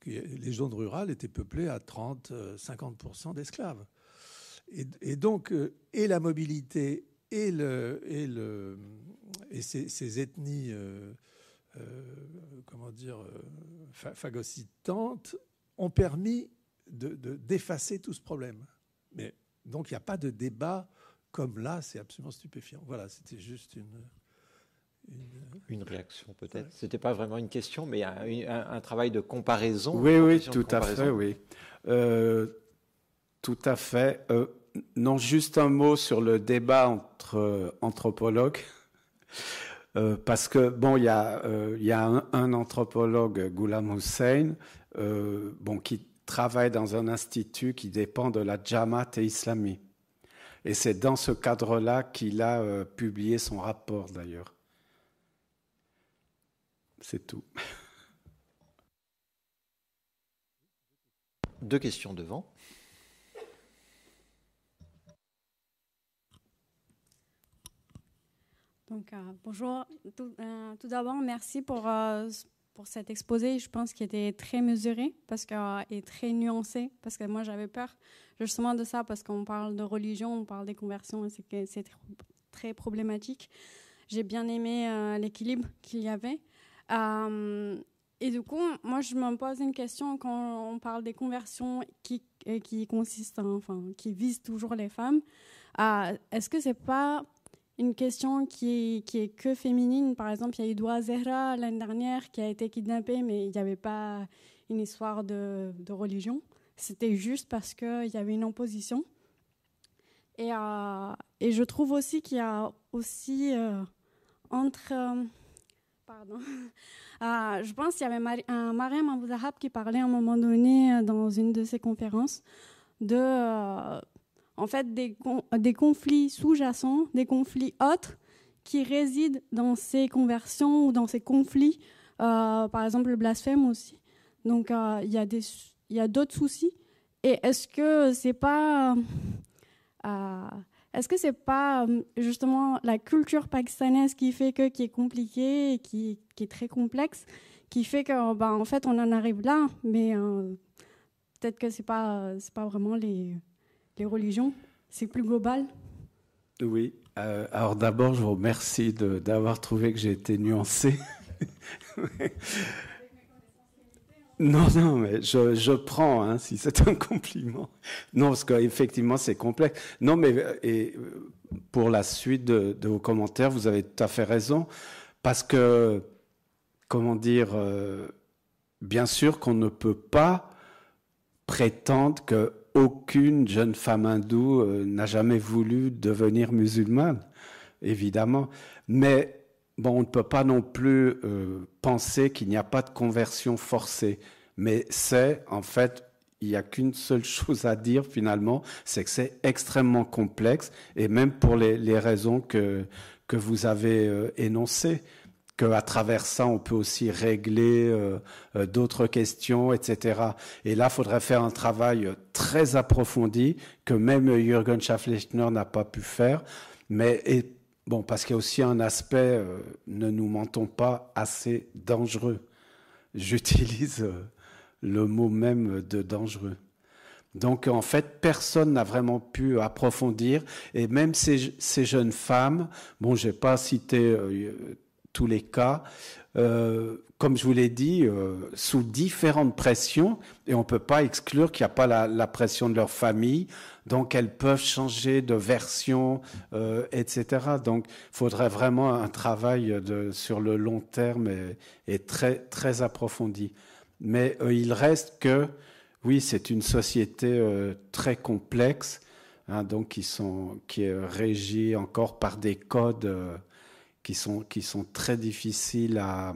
que les zones rurales étaient peuplées à 30-50% d'esclaves. Et, donc, euh, et la mobilité et, le, et, le, et ces, ethnies euh, comment dire, euh, phagocytantes ont permis d'effacer de, tout ce problème. Mais donc il n'y a pas de débat comme là, c'est absolument stupéfiant. Voilà, c'était juste une, une, réaction peut-être. Ce n'était pas vraiment une question, mais un, travail de comparaison. Oui, oui, tout à fait, oui. tout à fait. non, juste un mot sur le débat entre anthropologues. Euh, parce que, bon, il y a, euh, y a un, anthropologue, Ghulam Hussein, euh, bon, qui travaille dans un institut qui dépend de la Jamaat et Islami. Et c'est dans ce cadre-là qu'il a publié son rapport, d'ailleurs. C'est tout. Deux questions devant. Donc, euh, bonjour. Euh, tout, d'abord, merci pour, euh, pour cet exposé. Je pense qu'il était très mesuré parce que, et très nuancé parce que moi, j'avais peur justement de ça parce qu'on parle de religion, on parle des conversions et c'est très problématique. J'ai bien aimé l'équilibre qu'il y avait. Et du coup, moi, je me pose une question quand on parle des conversions qui, qui consistent, enfin, qui visent toujours les femmes. Est-ce que c'est pas une question qui est, qui est que féminine? Par exemple, il y a eu Doua Zehra l'année dernière qui a été kidnappée, mais il n'y avait pas une histoire de, de religion. C'était juste parce qu'il y avait une opposition. Et, euh, et je trouve aussi qu'il y a aussi euh, entre... Euh, pardon. je pense qu'il y avait un Mariam Abou qui parlait à un moment donné dans une de ses conférences de en fait des, des conflits sous-jacents, des conflits autres qui résident dans ces conversions ou dans ces conflits, euh, par exemple le blasphème aussi. Donc euh, il y a d'autres soucis. Et est-ce que c'est pas euh, est-ce que c'est pas justement la culture pakistanaise qui fait que qui est compliquée qui, qui est très complexe, qui fait que ben, en fait on en arrive là, mais peut-être que c'est pas c'est pas vraiment les les religions C'est plus global Oui. Euh, alors d'abord, je vous remercie d'avoir trouvé que j'ai été nuancé. non, non, mais je, je prends, hein, si c'est un compliment. Non, parce qu'effectivement, c'est complexe. Non, mais et pour la suite de, vos commentaires, vous avez tout à fait raison. Parce que, comment dire, euh, bien sûr qu'on ne peut pas prétendre que aucune jeune femme hindoue euh, n'a jamais voulu devenir musulmane, évidemment. Mais bon, on ne peut pas non plus euh, penser qu'il n'y a pas de conversion forcée. Mais c'est, en fait, il n'y a qu'une seule chose à dire finalement, c'est que c'est extrêmement complexe, et même pour les, raisons que, que vous avez euh, énoncées qu'à travers ça, on peut aussi régler euh, euh, d'autres questions, etc. Et là, il faudrait faire un travail très approfondi que même Jürgen Schafflechner n'a pas pu faire. Mais et, bon, parce qu'il y a aussi un aspect, euh, ne nous mentons pas, assez dangereux. J'utilise le mot même de dangereux. Donc en fait, personne n'a vraiment pu approfondir, et même ces, jeunes femmes, bon, j'ai pas cité tous les cas, euh, comme je vous l'ai dit, euh, sous différentes pressions, et on ne peut pas exclure qu'il n'y a pas la, pression de leur famille, donc elles peuvent changer de version, euh, etc. Donc il faudrait vraiment un travail sur le long terme et, très, très approfondi. Mais il reste que, oui, c'est une société très complexe, hein, donc qui, sont, qui est régie encore par des codes qui sont, qui sont très difficiles à,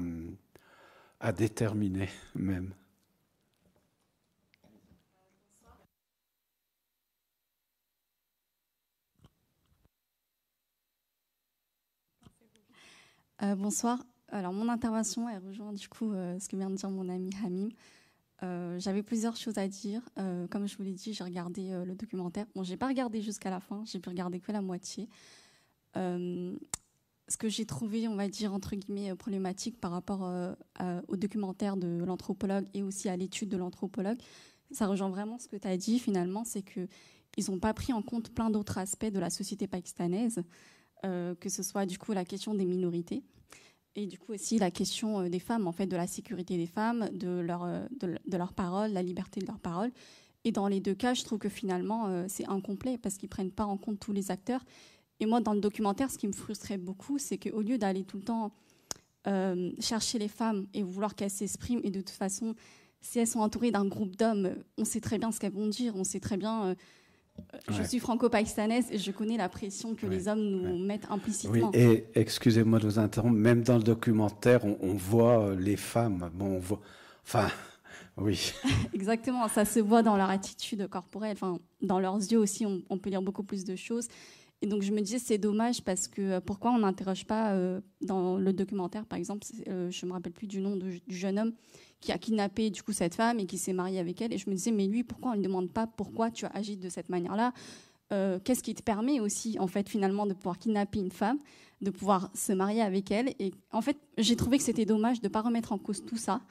à déterminer même. Euh, bonsoir. Alors mon intervention elle rejoint du coup euh, ce que vient de dire mon ami Hamim. Euh, j'avais plusieurs choses à dire. comme je vous l'ai dit, j'ai regardé le documentaire. Bon, j'ai pas regardé jusqu'à la fin. J'ai pu regarder que la moitié ce que j'ai trouvé, on va dire, entre guillemets, euh, problématique par rapport euh, au documentaire de l'anthropologue et aussi à l'étude de l'anthropologue, ça rejoint vraiment ce que tu as dit finalement, c'est qu'ils n'ont pas pris en compte plein d'autres aspects de la société pakistanaise, euh, que ce soit du coup la question des minorités et du coup aussi la question des femmes, en fait, de la sécurité des femmes, de leur, de, de leur parole, la liberté de leur parole. Et dans les deux cas, je trouve que finalement, c'est incomplet parce qu'ils ne prennent pas en compte tous les acteurs Et moi, dans le documentaire, ce qui me frustrait beaucoup, c'est qu'au lieu d'aller tout le temps euh, chercher les femmes et vouloir qu'elles s'expriment, et de toute façon, si elles sont entourées d'un groupe d'hommes, on sait très bien ce qu'elles vont dire, on sait très bien. Euh, je suis franco-pakistanaise et je connais la pression que les hommes nous mettent implicitement. Oui, et excusez-moi de vous interrompre, même dans le documentaire, on, voit euh, les femmes. Bon, on voit. Enfin, oui. Exactement, ça se voit dans leur attitude corporelle, enfin, dans leurs yeux aussi, on, on peut lire beaucoup plus de choses. Et donc je me disais c'est dommage parce que euh, pourquoi on n'interroge pas euh, dans le documentaire par exemple, euh, je me rappelle plus du nom du jeune homme qui a kidnappé du coup cette femme et qui s'est marié avec elle. Et je me disais mais lui pourquoi on ne demande pas pourquoi tu agis de cette manière-là? Qu'est-ce qui te permet aussi en fait finalement de pouvoir kidnapper une femme, de pouvoir se marier avec elle? Et en fait j'ai trouvé que c'était dommage de pas remettre en cause tout ça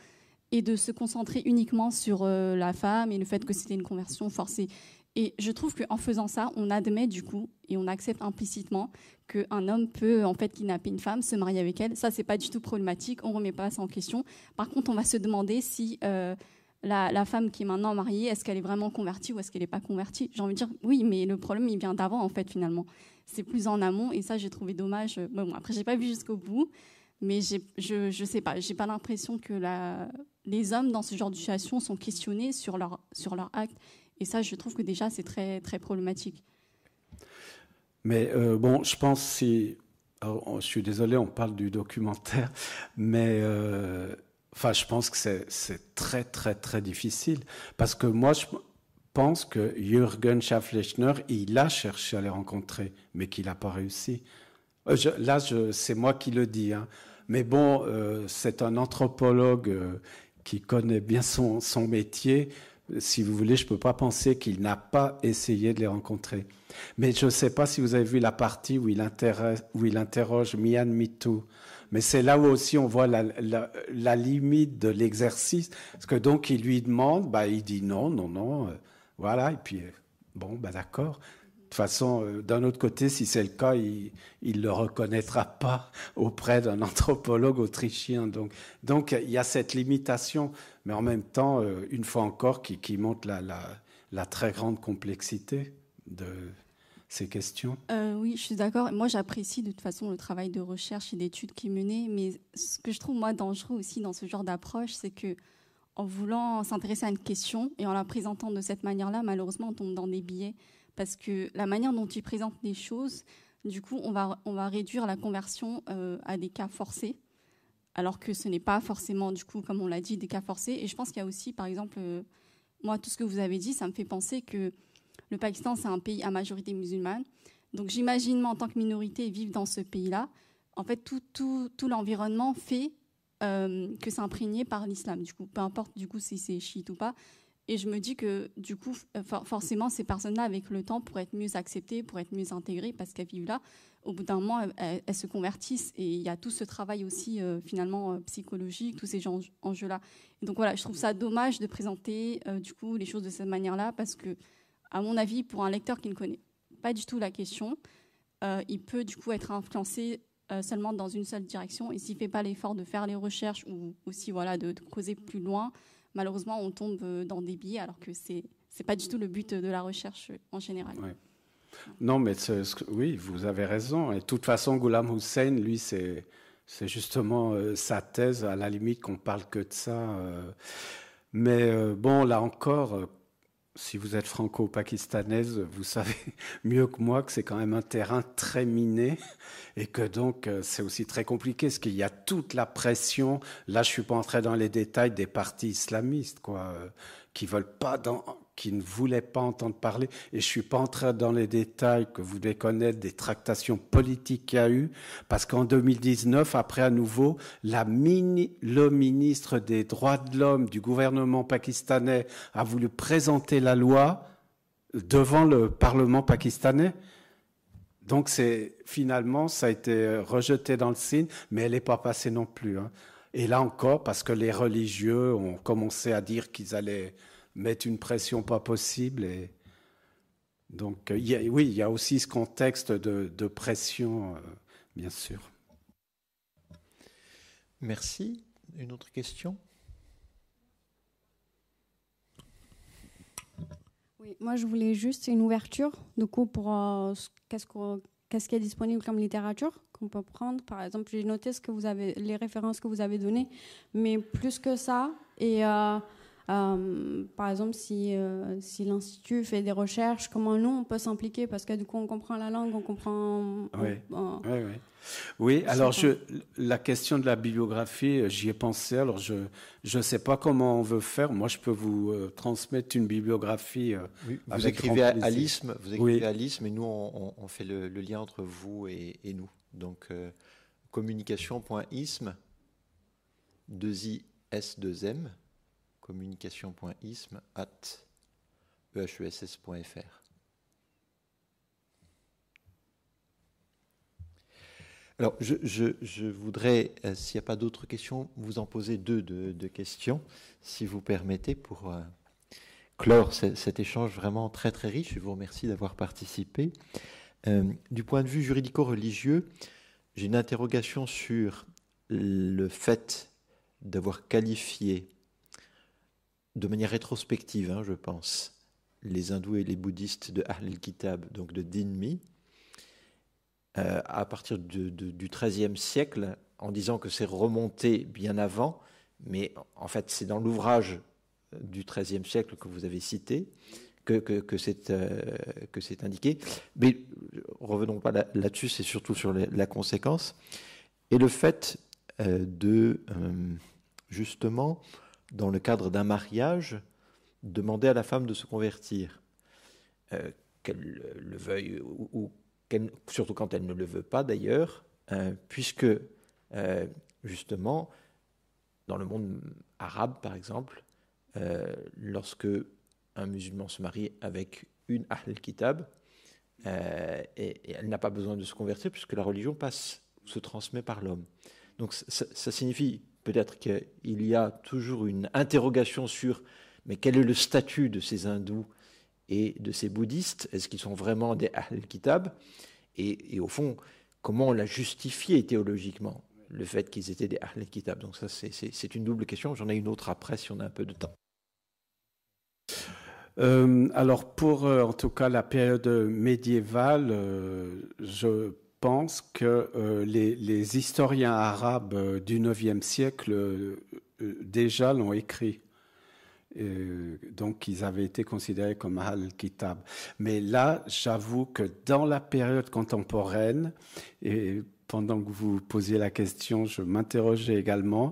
et de se concentrer uniquement sur la femme et le fait que c'était une conversion forcée. Et je trouve qu'en faisant ça, on admet du coup et on accepte implicitement qu'un homme peut en fait kidnapper une femme, se marier avec elle. Ça, c'est pas du tout problématique. On remet pas ça en question. Par contre, on va se demander si euh, la, femme qui est maintenant mariée, est-ce qu'elle est vraiment convertie ou est-ce qu'elle n'est pas convertie? J'ai envie de dire oui, mais le problème il vient d'avant en fait finalement. C'est plus en amont et ça j'ai trouvé dommage. Bon, après j'ai pas vu jusqu'au bout, mais je je sais pas, j'ai pas l'impression que les hommes dans ce genre de situation sont questionnés sur leur sur leur acte et ça, je trouve que déjà, c'est très, très problématique. Mais euh, bon, je pense si. je suis désolé, on parle du documentaire, mais euh, enfin, je pense que c'est très, très, très difficile. Parce que moi, je pense que Jürgen Schafflechner, il a cherché à les rencontrer, mais qu'il n'a pas réussi. Euh, là, c'est moi qui le dis. Hein. Mais bon, c'est un anthropologue qui connaît bien son, son métier si vous voulez, je ne peux pas penser qu'il n'a pas essayé de les rencontrer. Mais je ne sais pas si vous avez vu la partie où il, interroge Mian Mitu. Mais c'est là où aussi on voit la, la, limite de l'exercice. Parce que donc il lui demande, bah, il dit non, non, non. Euh, voilà, et puis, euh, bon, bah, d'accord. Toute façon, euh, d'un autre côté, si c'est le cas, il ne le reconnaîtra pas auprès d'un anthropologue autrichien. Donc, donc, il y a cette limitation mais en même temps, euh, une fois encore, qui, montre la, très grande complexité de ces questions. Euh, oui, je suis d'accord. Moi, j'apprécie de toute façon le travail de recherche et d'études qui est mené, mais ce que je trouve moi dangereux aussi dans ce genre d'approche, c'est que en voulant s'intéresser à une question et en la présentant de cette manière-là, malheureusement, on tombe dans des biais parce que la manière dont tu présentes les choses, du coup, on va, on va réduire la conversion euh, à des cas forcés alors que ce n'est pas forcément, du coup, comme on l'a dit, des cas forcés. Et je pense qu'il y a aussi, par exemple, euh, moi, tout ce que vous avez dit, ça me fait penser que le Pakistan, c'est un pays à majorité musulmane. Donc j'imagine, moi, en tant que minorité, vivre dans ce pays-là, en fait, tout, tout, tout l'environnement fait euh, que c'est imprégné par l'islam. Du coup, peu importe du coup si c'est chiite ou pas. Et je me dis que du coup, euh, forcément, ces personnes-là, avec le temps, pourraient être mieux acceptées, pourraient être mieux intégrées parce qu'elles vivent là au bout d'un moment, elles, se convertissent et il y a tout ce travail aussi euh, finalement euh, psychologique, tous ces enjeux-là. Donc voilà, je trouve ça dommage de présenter du coup les choses de cette manière-là parce que, à mon avis, pour un lecteur qui ne connaît pas du tout la question, il peut du coup être influencé seulement dans une seule direction et s'il fait pas l'effort de faire les recherches ou aussi voilà de, de, creuser plus loin, malheureusement on tombe dans des biais alors que c'est c'est pas du tout le but de la recherche en général. Non, mais oui, vous avez raison. Et de toute façon, Ghulam Hussein, lui, c'est justement euh, sa thèse, à la limite qu'on parle que de ça. Euh. mais euh, bon, là encore, si vous êtes franco-pakistanaise, vous savez mieux que moi que c'est quand même un terrain très miné et que donc c'est aussi très compliqué parce qu'il y a toute la pression. Là, je suis pas entré dans les détails des partis islamistes, quoi, qui veulent pas dans, qui ne voulaient pas entendre parler. Et je suis pas entré dans les détails que vous devez connaître des tractations politiques qu'il y a eu, parce qu'en 2019, après à nouveau, le ministre des droits de l'homme du gouvernement pakistanais a voulu présenter la loi devant le Parlement pakistanais. Donc c'est finalement ça a été rejeté dans le signe, mais elle n'est pas passée non plus. Hein. Et là encore, parce que les religieux ont commencé à dire qu'ils allaient mettre une pression pas possible. Et donc, euh, oui, il y a aussi ce contexte de, pression, euh, bien sûr. Merci. Une autre question? Oui, moi je voulais juste une ouverture, du coup, pour euh, qu'est-ce qu'est-ce qui est disponible comme littérature qu'on peut prendre? Par exemple, j'ai noté ce que vous avez, les références que vous avez données, mais plus que ça. Et euh, par exemple, si, euh, si l'Institut fait des recherches, comment nous, on peut s'impliquer? Parce que du coup, on comprend la langue, on comprend... Oui, oui, oui. oui alors je, la question de la bibliographie, euh, j'y ai pensé. Alors je ne sais pas comment on veut faire. Moi, je peux vous transmettre une bibliographie. vous, écrivez à Alice, vous écrivez à mais nous, on, fait le, lien entre vous et, nous. Donc, communication.ism, 2i S2M, communication.ism at ehess.fr. Alors, je, voudrais, euh, s'il n'y a pas d'autres questions, vous en poser deux de, questions, si vous permettez, pour euh, clore cet échange vraiment très très riche. Je vous remercie d'avoir participé. Euh, du point de vue juridico-religieux, j'ai une interrogation sur le fait d'avoir qualifié de manière rétrospective, hein, je pense, les hindous et les bouddhistes de Ahl kitab donc de Dinmi, euh, à partir du XIIIe siècle, en disant que c'est remonté bien avant, mais en fait c'est dans l'ouvrage du XIIIe siècle que vous avez cité que, que, euh, c'est indiqué. Mais revenons pas là-dessus, c'est surtout sur la conséquence. Et le fait euh, de, justement, dans le cadre d'un mariage, demander à la femme de se convertir, euh, qu'elle le veuille ou, surtout quand elle ne le veut pas d'ailleurs, euh, puisque euh, justement, dans le monde arabe par exemple, lorsque un musulman se marie avec une Ahl Kitab, et, elle n'a pas besoin de se convertir puisque la religion passe, se transmet par l'homme. Donc ça signifie peut-être qu'il y a toujours une interrogation sur mais quel est le statut de ces hindous et de ces bouddhistes? Est-ce qu'ils sont vraiment des Ahl-Kitab et, au fond, comment on l'a justifié théologiquement, le fait qu'ils étaient des Ahl-Kitab Donc ça, c'est une double question. J'en ai une autre après si on a un peu de temps. Euh, alors pour euh, en tout cas la période médiévale, euh, je pense que euh, les, historiens arabes euh, du IXe siècle euh, déjà l'ont écrit. donc, ils avaient été considérés comme al-kitab. Mais là, j'avoue que dans la période contemporaine, et pendant que vous posiez la question, je m'interrogeais également.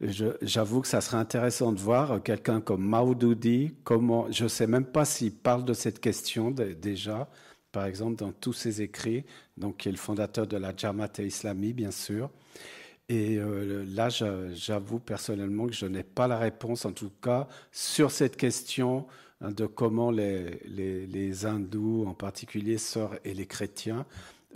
J'avoue que ça serait intéressant de voir quelqu'un comme Maududi, comment, je ne sais même pas s'il parle de cette question déjà, par exemple, dans tous ses écrits, donc qui est le fondateur de la Jamaat Islami, bien sûr. Et euh, là, j'avoue personnellement que je n'ai pas la réponse, en tout cas, sur cette question hein, de comment les, hindous, en particulier et les chrétiens,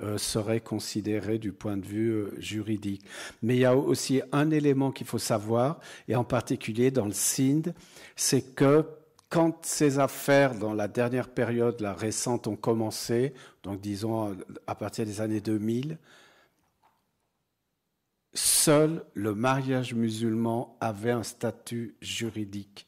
euh, seraient considérés du point de vue euh, juridique. Mais il y a aussi un élément qu'il faut savoir, et en particulier dans le Sindh, c'est que quand ces affaires, dans la dernière période, la récente, ont commencé, donc disons à partir des années 2000, seul le mariage musulman avait un statut juridique.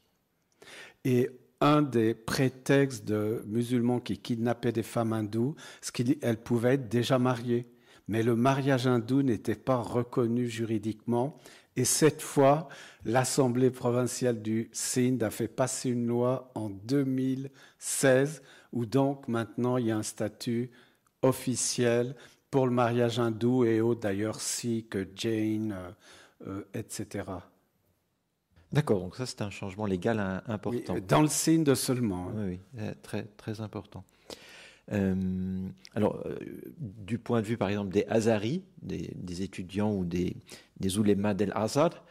Et un des prétextes de musulmans qui kidnappaient des femmes hindoues, c'est qu'elles pouvaient être déjà mariées. Mais le mariage hindou n'était pas reconnu juridiquement et cette fois, l'Assemblée provinciale du Sindh a fait passer une loi en 2016 où donc maintenant il y a un statut officiel pour le mariage hindou et autres d'ailleurs Sikh, Jain, euh, euh, etc. D'accord, donc ça c'est un changement légal important. dans le Sindh seulement. Hein. Oui, oui, très, très important. Euh, alors, du point de vue, par exemple, des Hazaris, des, étudiants ou des, des oulémas d'El-Azhar,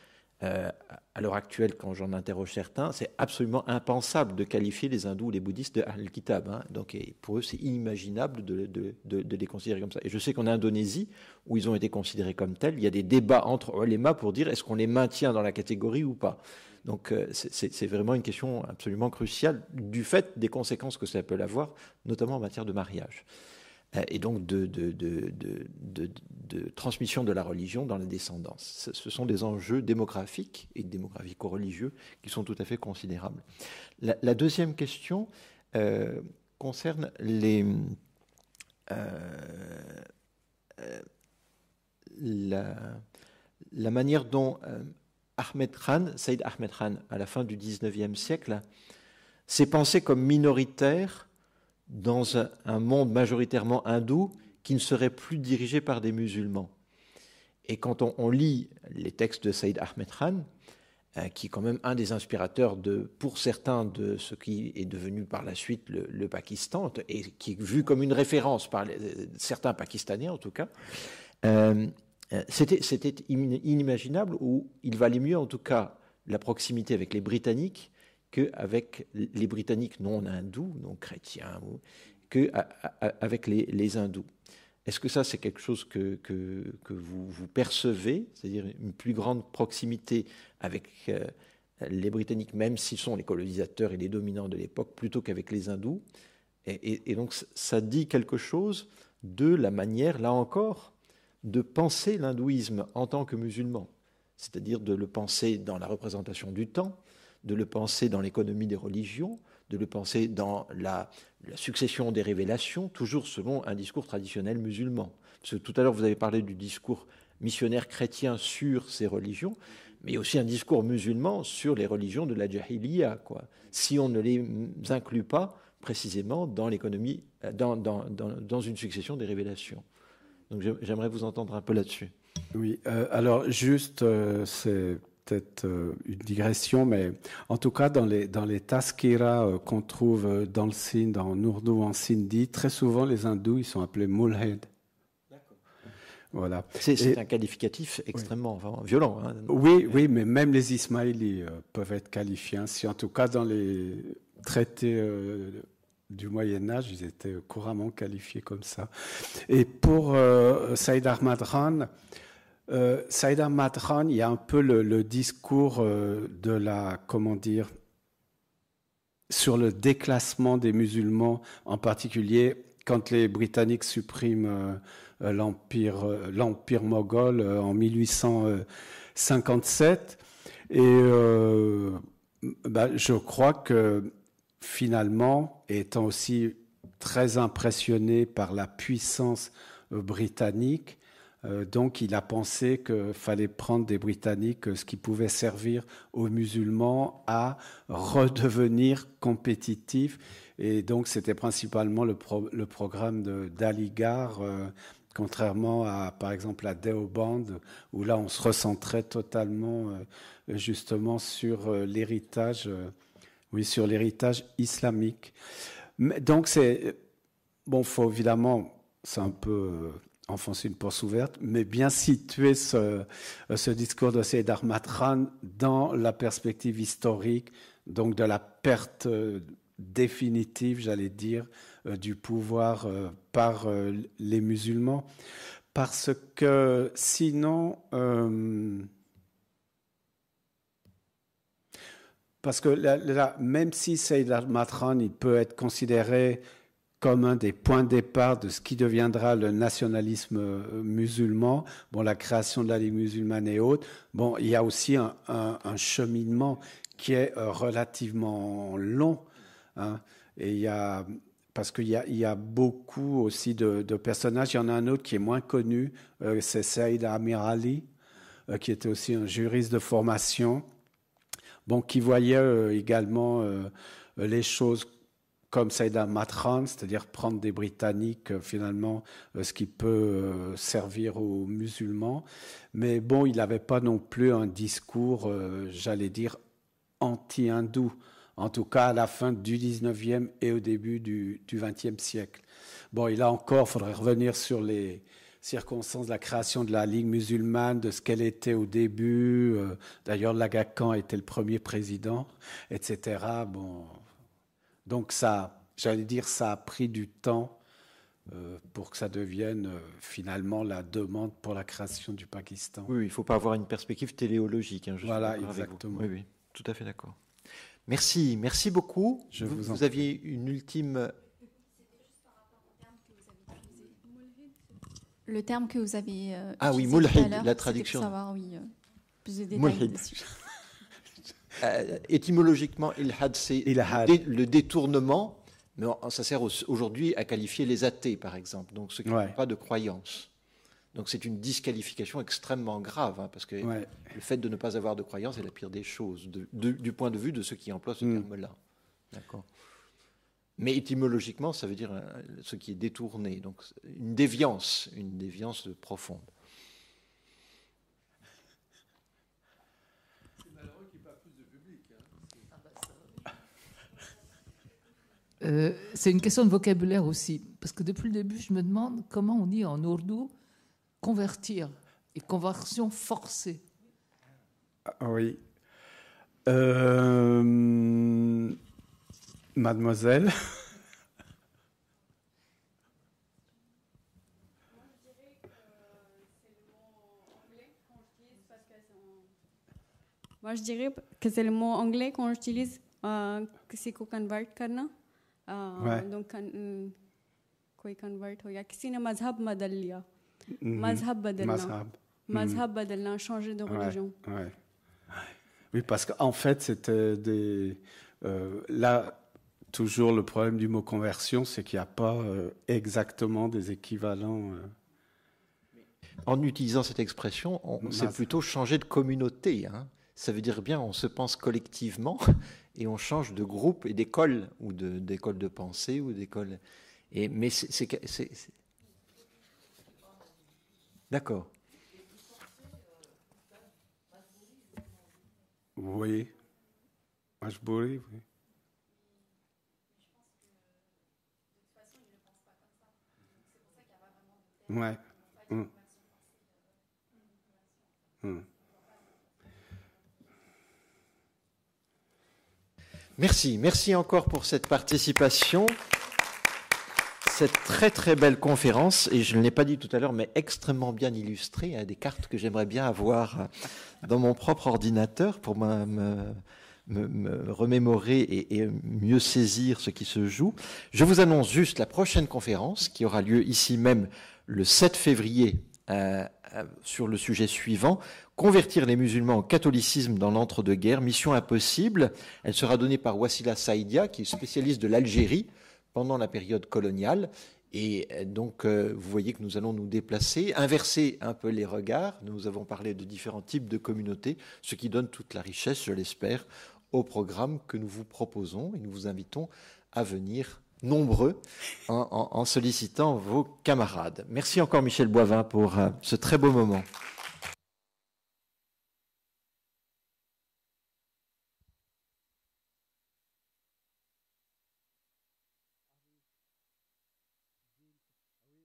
euh, à l'heure actuelle, quand j'en interroge certains, c'est absolument impensable de qualifier les hindous ou les bouddhistes de Al-Kitab. Hein. Donc, pour eux, c'est inimaginable de, les considérer comme ça. Et je sais qu'en Indonésie, où ils ont été considérés comme tels, il y a des débats entre oulémas pour dire est-ce qu'on les maintient dans la catégorie ou pas. Donc, euh, c'est vraiment une question absolument cruciale du fait des conséquences que ça peut avoir, notamment en matière de mariage. Euh, et donc de, transmission de la religion dans la descendance. Ce sont des enjeux démographiques et démographico-religieux qui sont tout à fait considérables. La, deuxième question euh, concerne les, la, manière dont Ahmed Khan, Saïd Ahmed Khan, à la fin du XIXe siècle, s'est pensé comme minoritaire dans un, monde majoritairement hindou qui ne serait plus dirigé par des musulmans. Et quand on, lit les textes de Saïd Ahmed Khan, euh, qui est quand même un des inspirateurs de, pour certains de ce qui est devenu par la suite le, Pakistan, et qui est vu comme une référence par certains Pakistanais en tout cas, euh, euh, c'était inimaginable ou il valait mieux en tout cas la proximité avec les Britanniques qu'avec les Britanniques non hindous, non chrétiens, qu'avec les, les hindous. Est-ce que ça, c'est quelque chose que, que, vous, percevez, c'est-à-dire une plus grande proximité avec euh, les Britanniques, même s'ils sont les colonisateurs et les dominants de l'époque, plutôt qu'avec les hindous? Et, donc, ça dit quelque chose de la manière, là encore, de penser l'hindouisme en tant que musulman, c'est-à-dire de le penser dans la représentation du temps, de le penser dans l'économie des religions, de le penser dans la, succession des révélations, toujours selon un discours traditionnel musulman. tout à l'heure, vous avez parlé du discours missionnaire chrétien sur ces religions, mais aussi un discours musulman sur les religions de la jahiliya, quoi. si on ne les inclut pas précisément dans l'économie, dans, dans une succession des révélations. Donc j'aimerais vous entendre un peu là-dessus. Oui, euh, alors juste, euh, c'est peut-être euh, une digression, mais en tout cas, dans les, dans les taskira qu'on trouve dans le Sindh, en Urdu, en Sindhi, très souvent les hindous, ils sont appelés mulhed. Voilà. C'est un qualificatif extrêmement violent. Hein. Oui, oui, mais même les Ismaélis peuvent être qualifiés ainsi. En tout cas, dans les traités du Moyen Âge, ils étaient couramment qualifiés comme ça. Et pour euh, Saïd Ahmad Khan, euh, Saïd Ahmad Khan, il y a un peu le, discours euh, de la, comment dire, sur le déclassement des musulmans, en particulier quand les Britanniques suppriment euh, l'empire, l'empire moghol en 1857. Et bah, je crois que finalement, étant aussi très impressionné par la puissance euh, britannique, euh, donc il a pensé qu'il fallait prendre des Britanniques, ce qui pouvait servir aux musulmans à redevenir compétitifs. Et donc c'était principalement le, programme d'Aligar, euh, contrairement à par exemple la Deoband, où là on se recentrait totalement justement sur l'héritage oui, sur l'héritage islamique. Donc c'est bon, faut évidemment, c'est un peu euh, enfoncer une porte ouverte, mais bien situer ce, discours de Sayyid Ahmad dans la perspective historique, donc de la perte euh, définitive, j'allais dire, euh, du pouvoir par les musulmans, parce que sinon Parce que même si Saïd al-Matran, il peut être considéré comme un des points de départ de ce qui deviendra le nationalisme euh, musulman, bon, la création de la Ligue musulmane et autres, bon, il y a aussi un, cheminement qui est euh, relativement long. Hein, et il y a, parce qu'il y, a, beaucoup aussi de, personnages. Il y en a un autre qui est moins connu, euh, c'est Saïd Amir Ali, qui était aussi un juriste de formation bon, qui voyait également les choses comme Saïda Matran, c'est-à-dire prendre des Britanniques, euh, finalement, ce qui peut servir aux musulmans. Mais bon, il n'avait pas non plus un discours, j'allais dire, anti-hindou, en tout cas à la fin du 19e et au début du, du 20e siècle. Bon, il a encore, il faudrait revenir sur les, circonstances de la création de la Ligue musulmane, de ce qu'elle était au début. Euh, d'ailleurs, Laga Khan était le premier président, etc. Bon, donc ça, j'allais dire, ça a pris du temps euh, pour que ça devienne euh, finalement la demande pour la création du Pakistan. Oui, il ne faut pas avoir une perspective téléologique. Hein, voilà, exactement. Oui, oui, tout à fait d'accord. Merci, merci beaucoup. Je vous, vous aviez une ultime le terme que vous avez euh, ah oui mulhid la traduction pour savoir oui euh, plus de détails. Euh, étymologiquement ilhad c'est le détournement Mais ça sert aujourd'hui à qualifier les athées, par exemple, donc ceux qui n'ont pas de croyance. Donc c'est une disqualification extrêmement grave, hein, parce que le fait de ne pas avoir de croyance est la pire des choses, du point de vue de ceux qui emploient ce mm. terme-là. D'accord. Mais étymologiquement, ça veut dire euh, ce qui est détourné, donc une déviance, une déviance profonde. Euh, c'est une question de vocabulaire aussi, parce que depuis le début, je me demande comment on dit en ourdou convertir et conversion forcée. Ah oui. Euh, mademoiselle. Moi, je dirais que c'est le mot anglais qu'on utilise, euh, que c'est convert karna donc कोई convert हो गया किसी ने मजहब बदल लिया मजहब बदलना मजहब बदलना changer de religion ouais, oui parce qu'en fait c'était des euh, là toujours le problème du mot conversion c'est qu'il n'y a pas euh, exactement des équivalents euh. en utilisant cette expression, c'est plutôt changer de communauté. Hein. Ça veut dire bien on se pense collectivement et on change de groupe et d'école, ou d'école de, pensée, ou d'école. Mais c'est. D'accord. Oui. Ashbury, oui. Ouais. Hum. Hum. Merci, merci encore pour cette participation. Cette très très belle conférence, et je ne l'ai pas dit tout à l'heure, mais extrêmement bien illustrée, a des cartes que j'aimerais bien avoir dans mon propre ordinateur pour me, remémorer et, mieux saisir ce qui se joue. Je vous annonce juste la prochaine conférence qui aura lieu ici même le 7 février euh, euh, sur le sujet suivant, convertir les musulmans au catholicisme dans l'entre-deux-guerres, mission impossible. Elle sera donnée par Wassila Saïdia, qui est spécialiste de l'Algérie pendant la période coloniale. Et euh, donc, vous voyez que nous allons nous déplacer, inverser un peu les regards. Nous avons parlé de différents types de communautés, ce qui donne toute la richesse, je l'espère, au programme que nous vous proposons. Et nous vous invitons à venir nombreux en, sollicitant vos camarades. Merci encore Michel Boivin pour euh, ce très beau moment.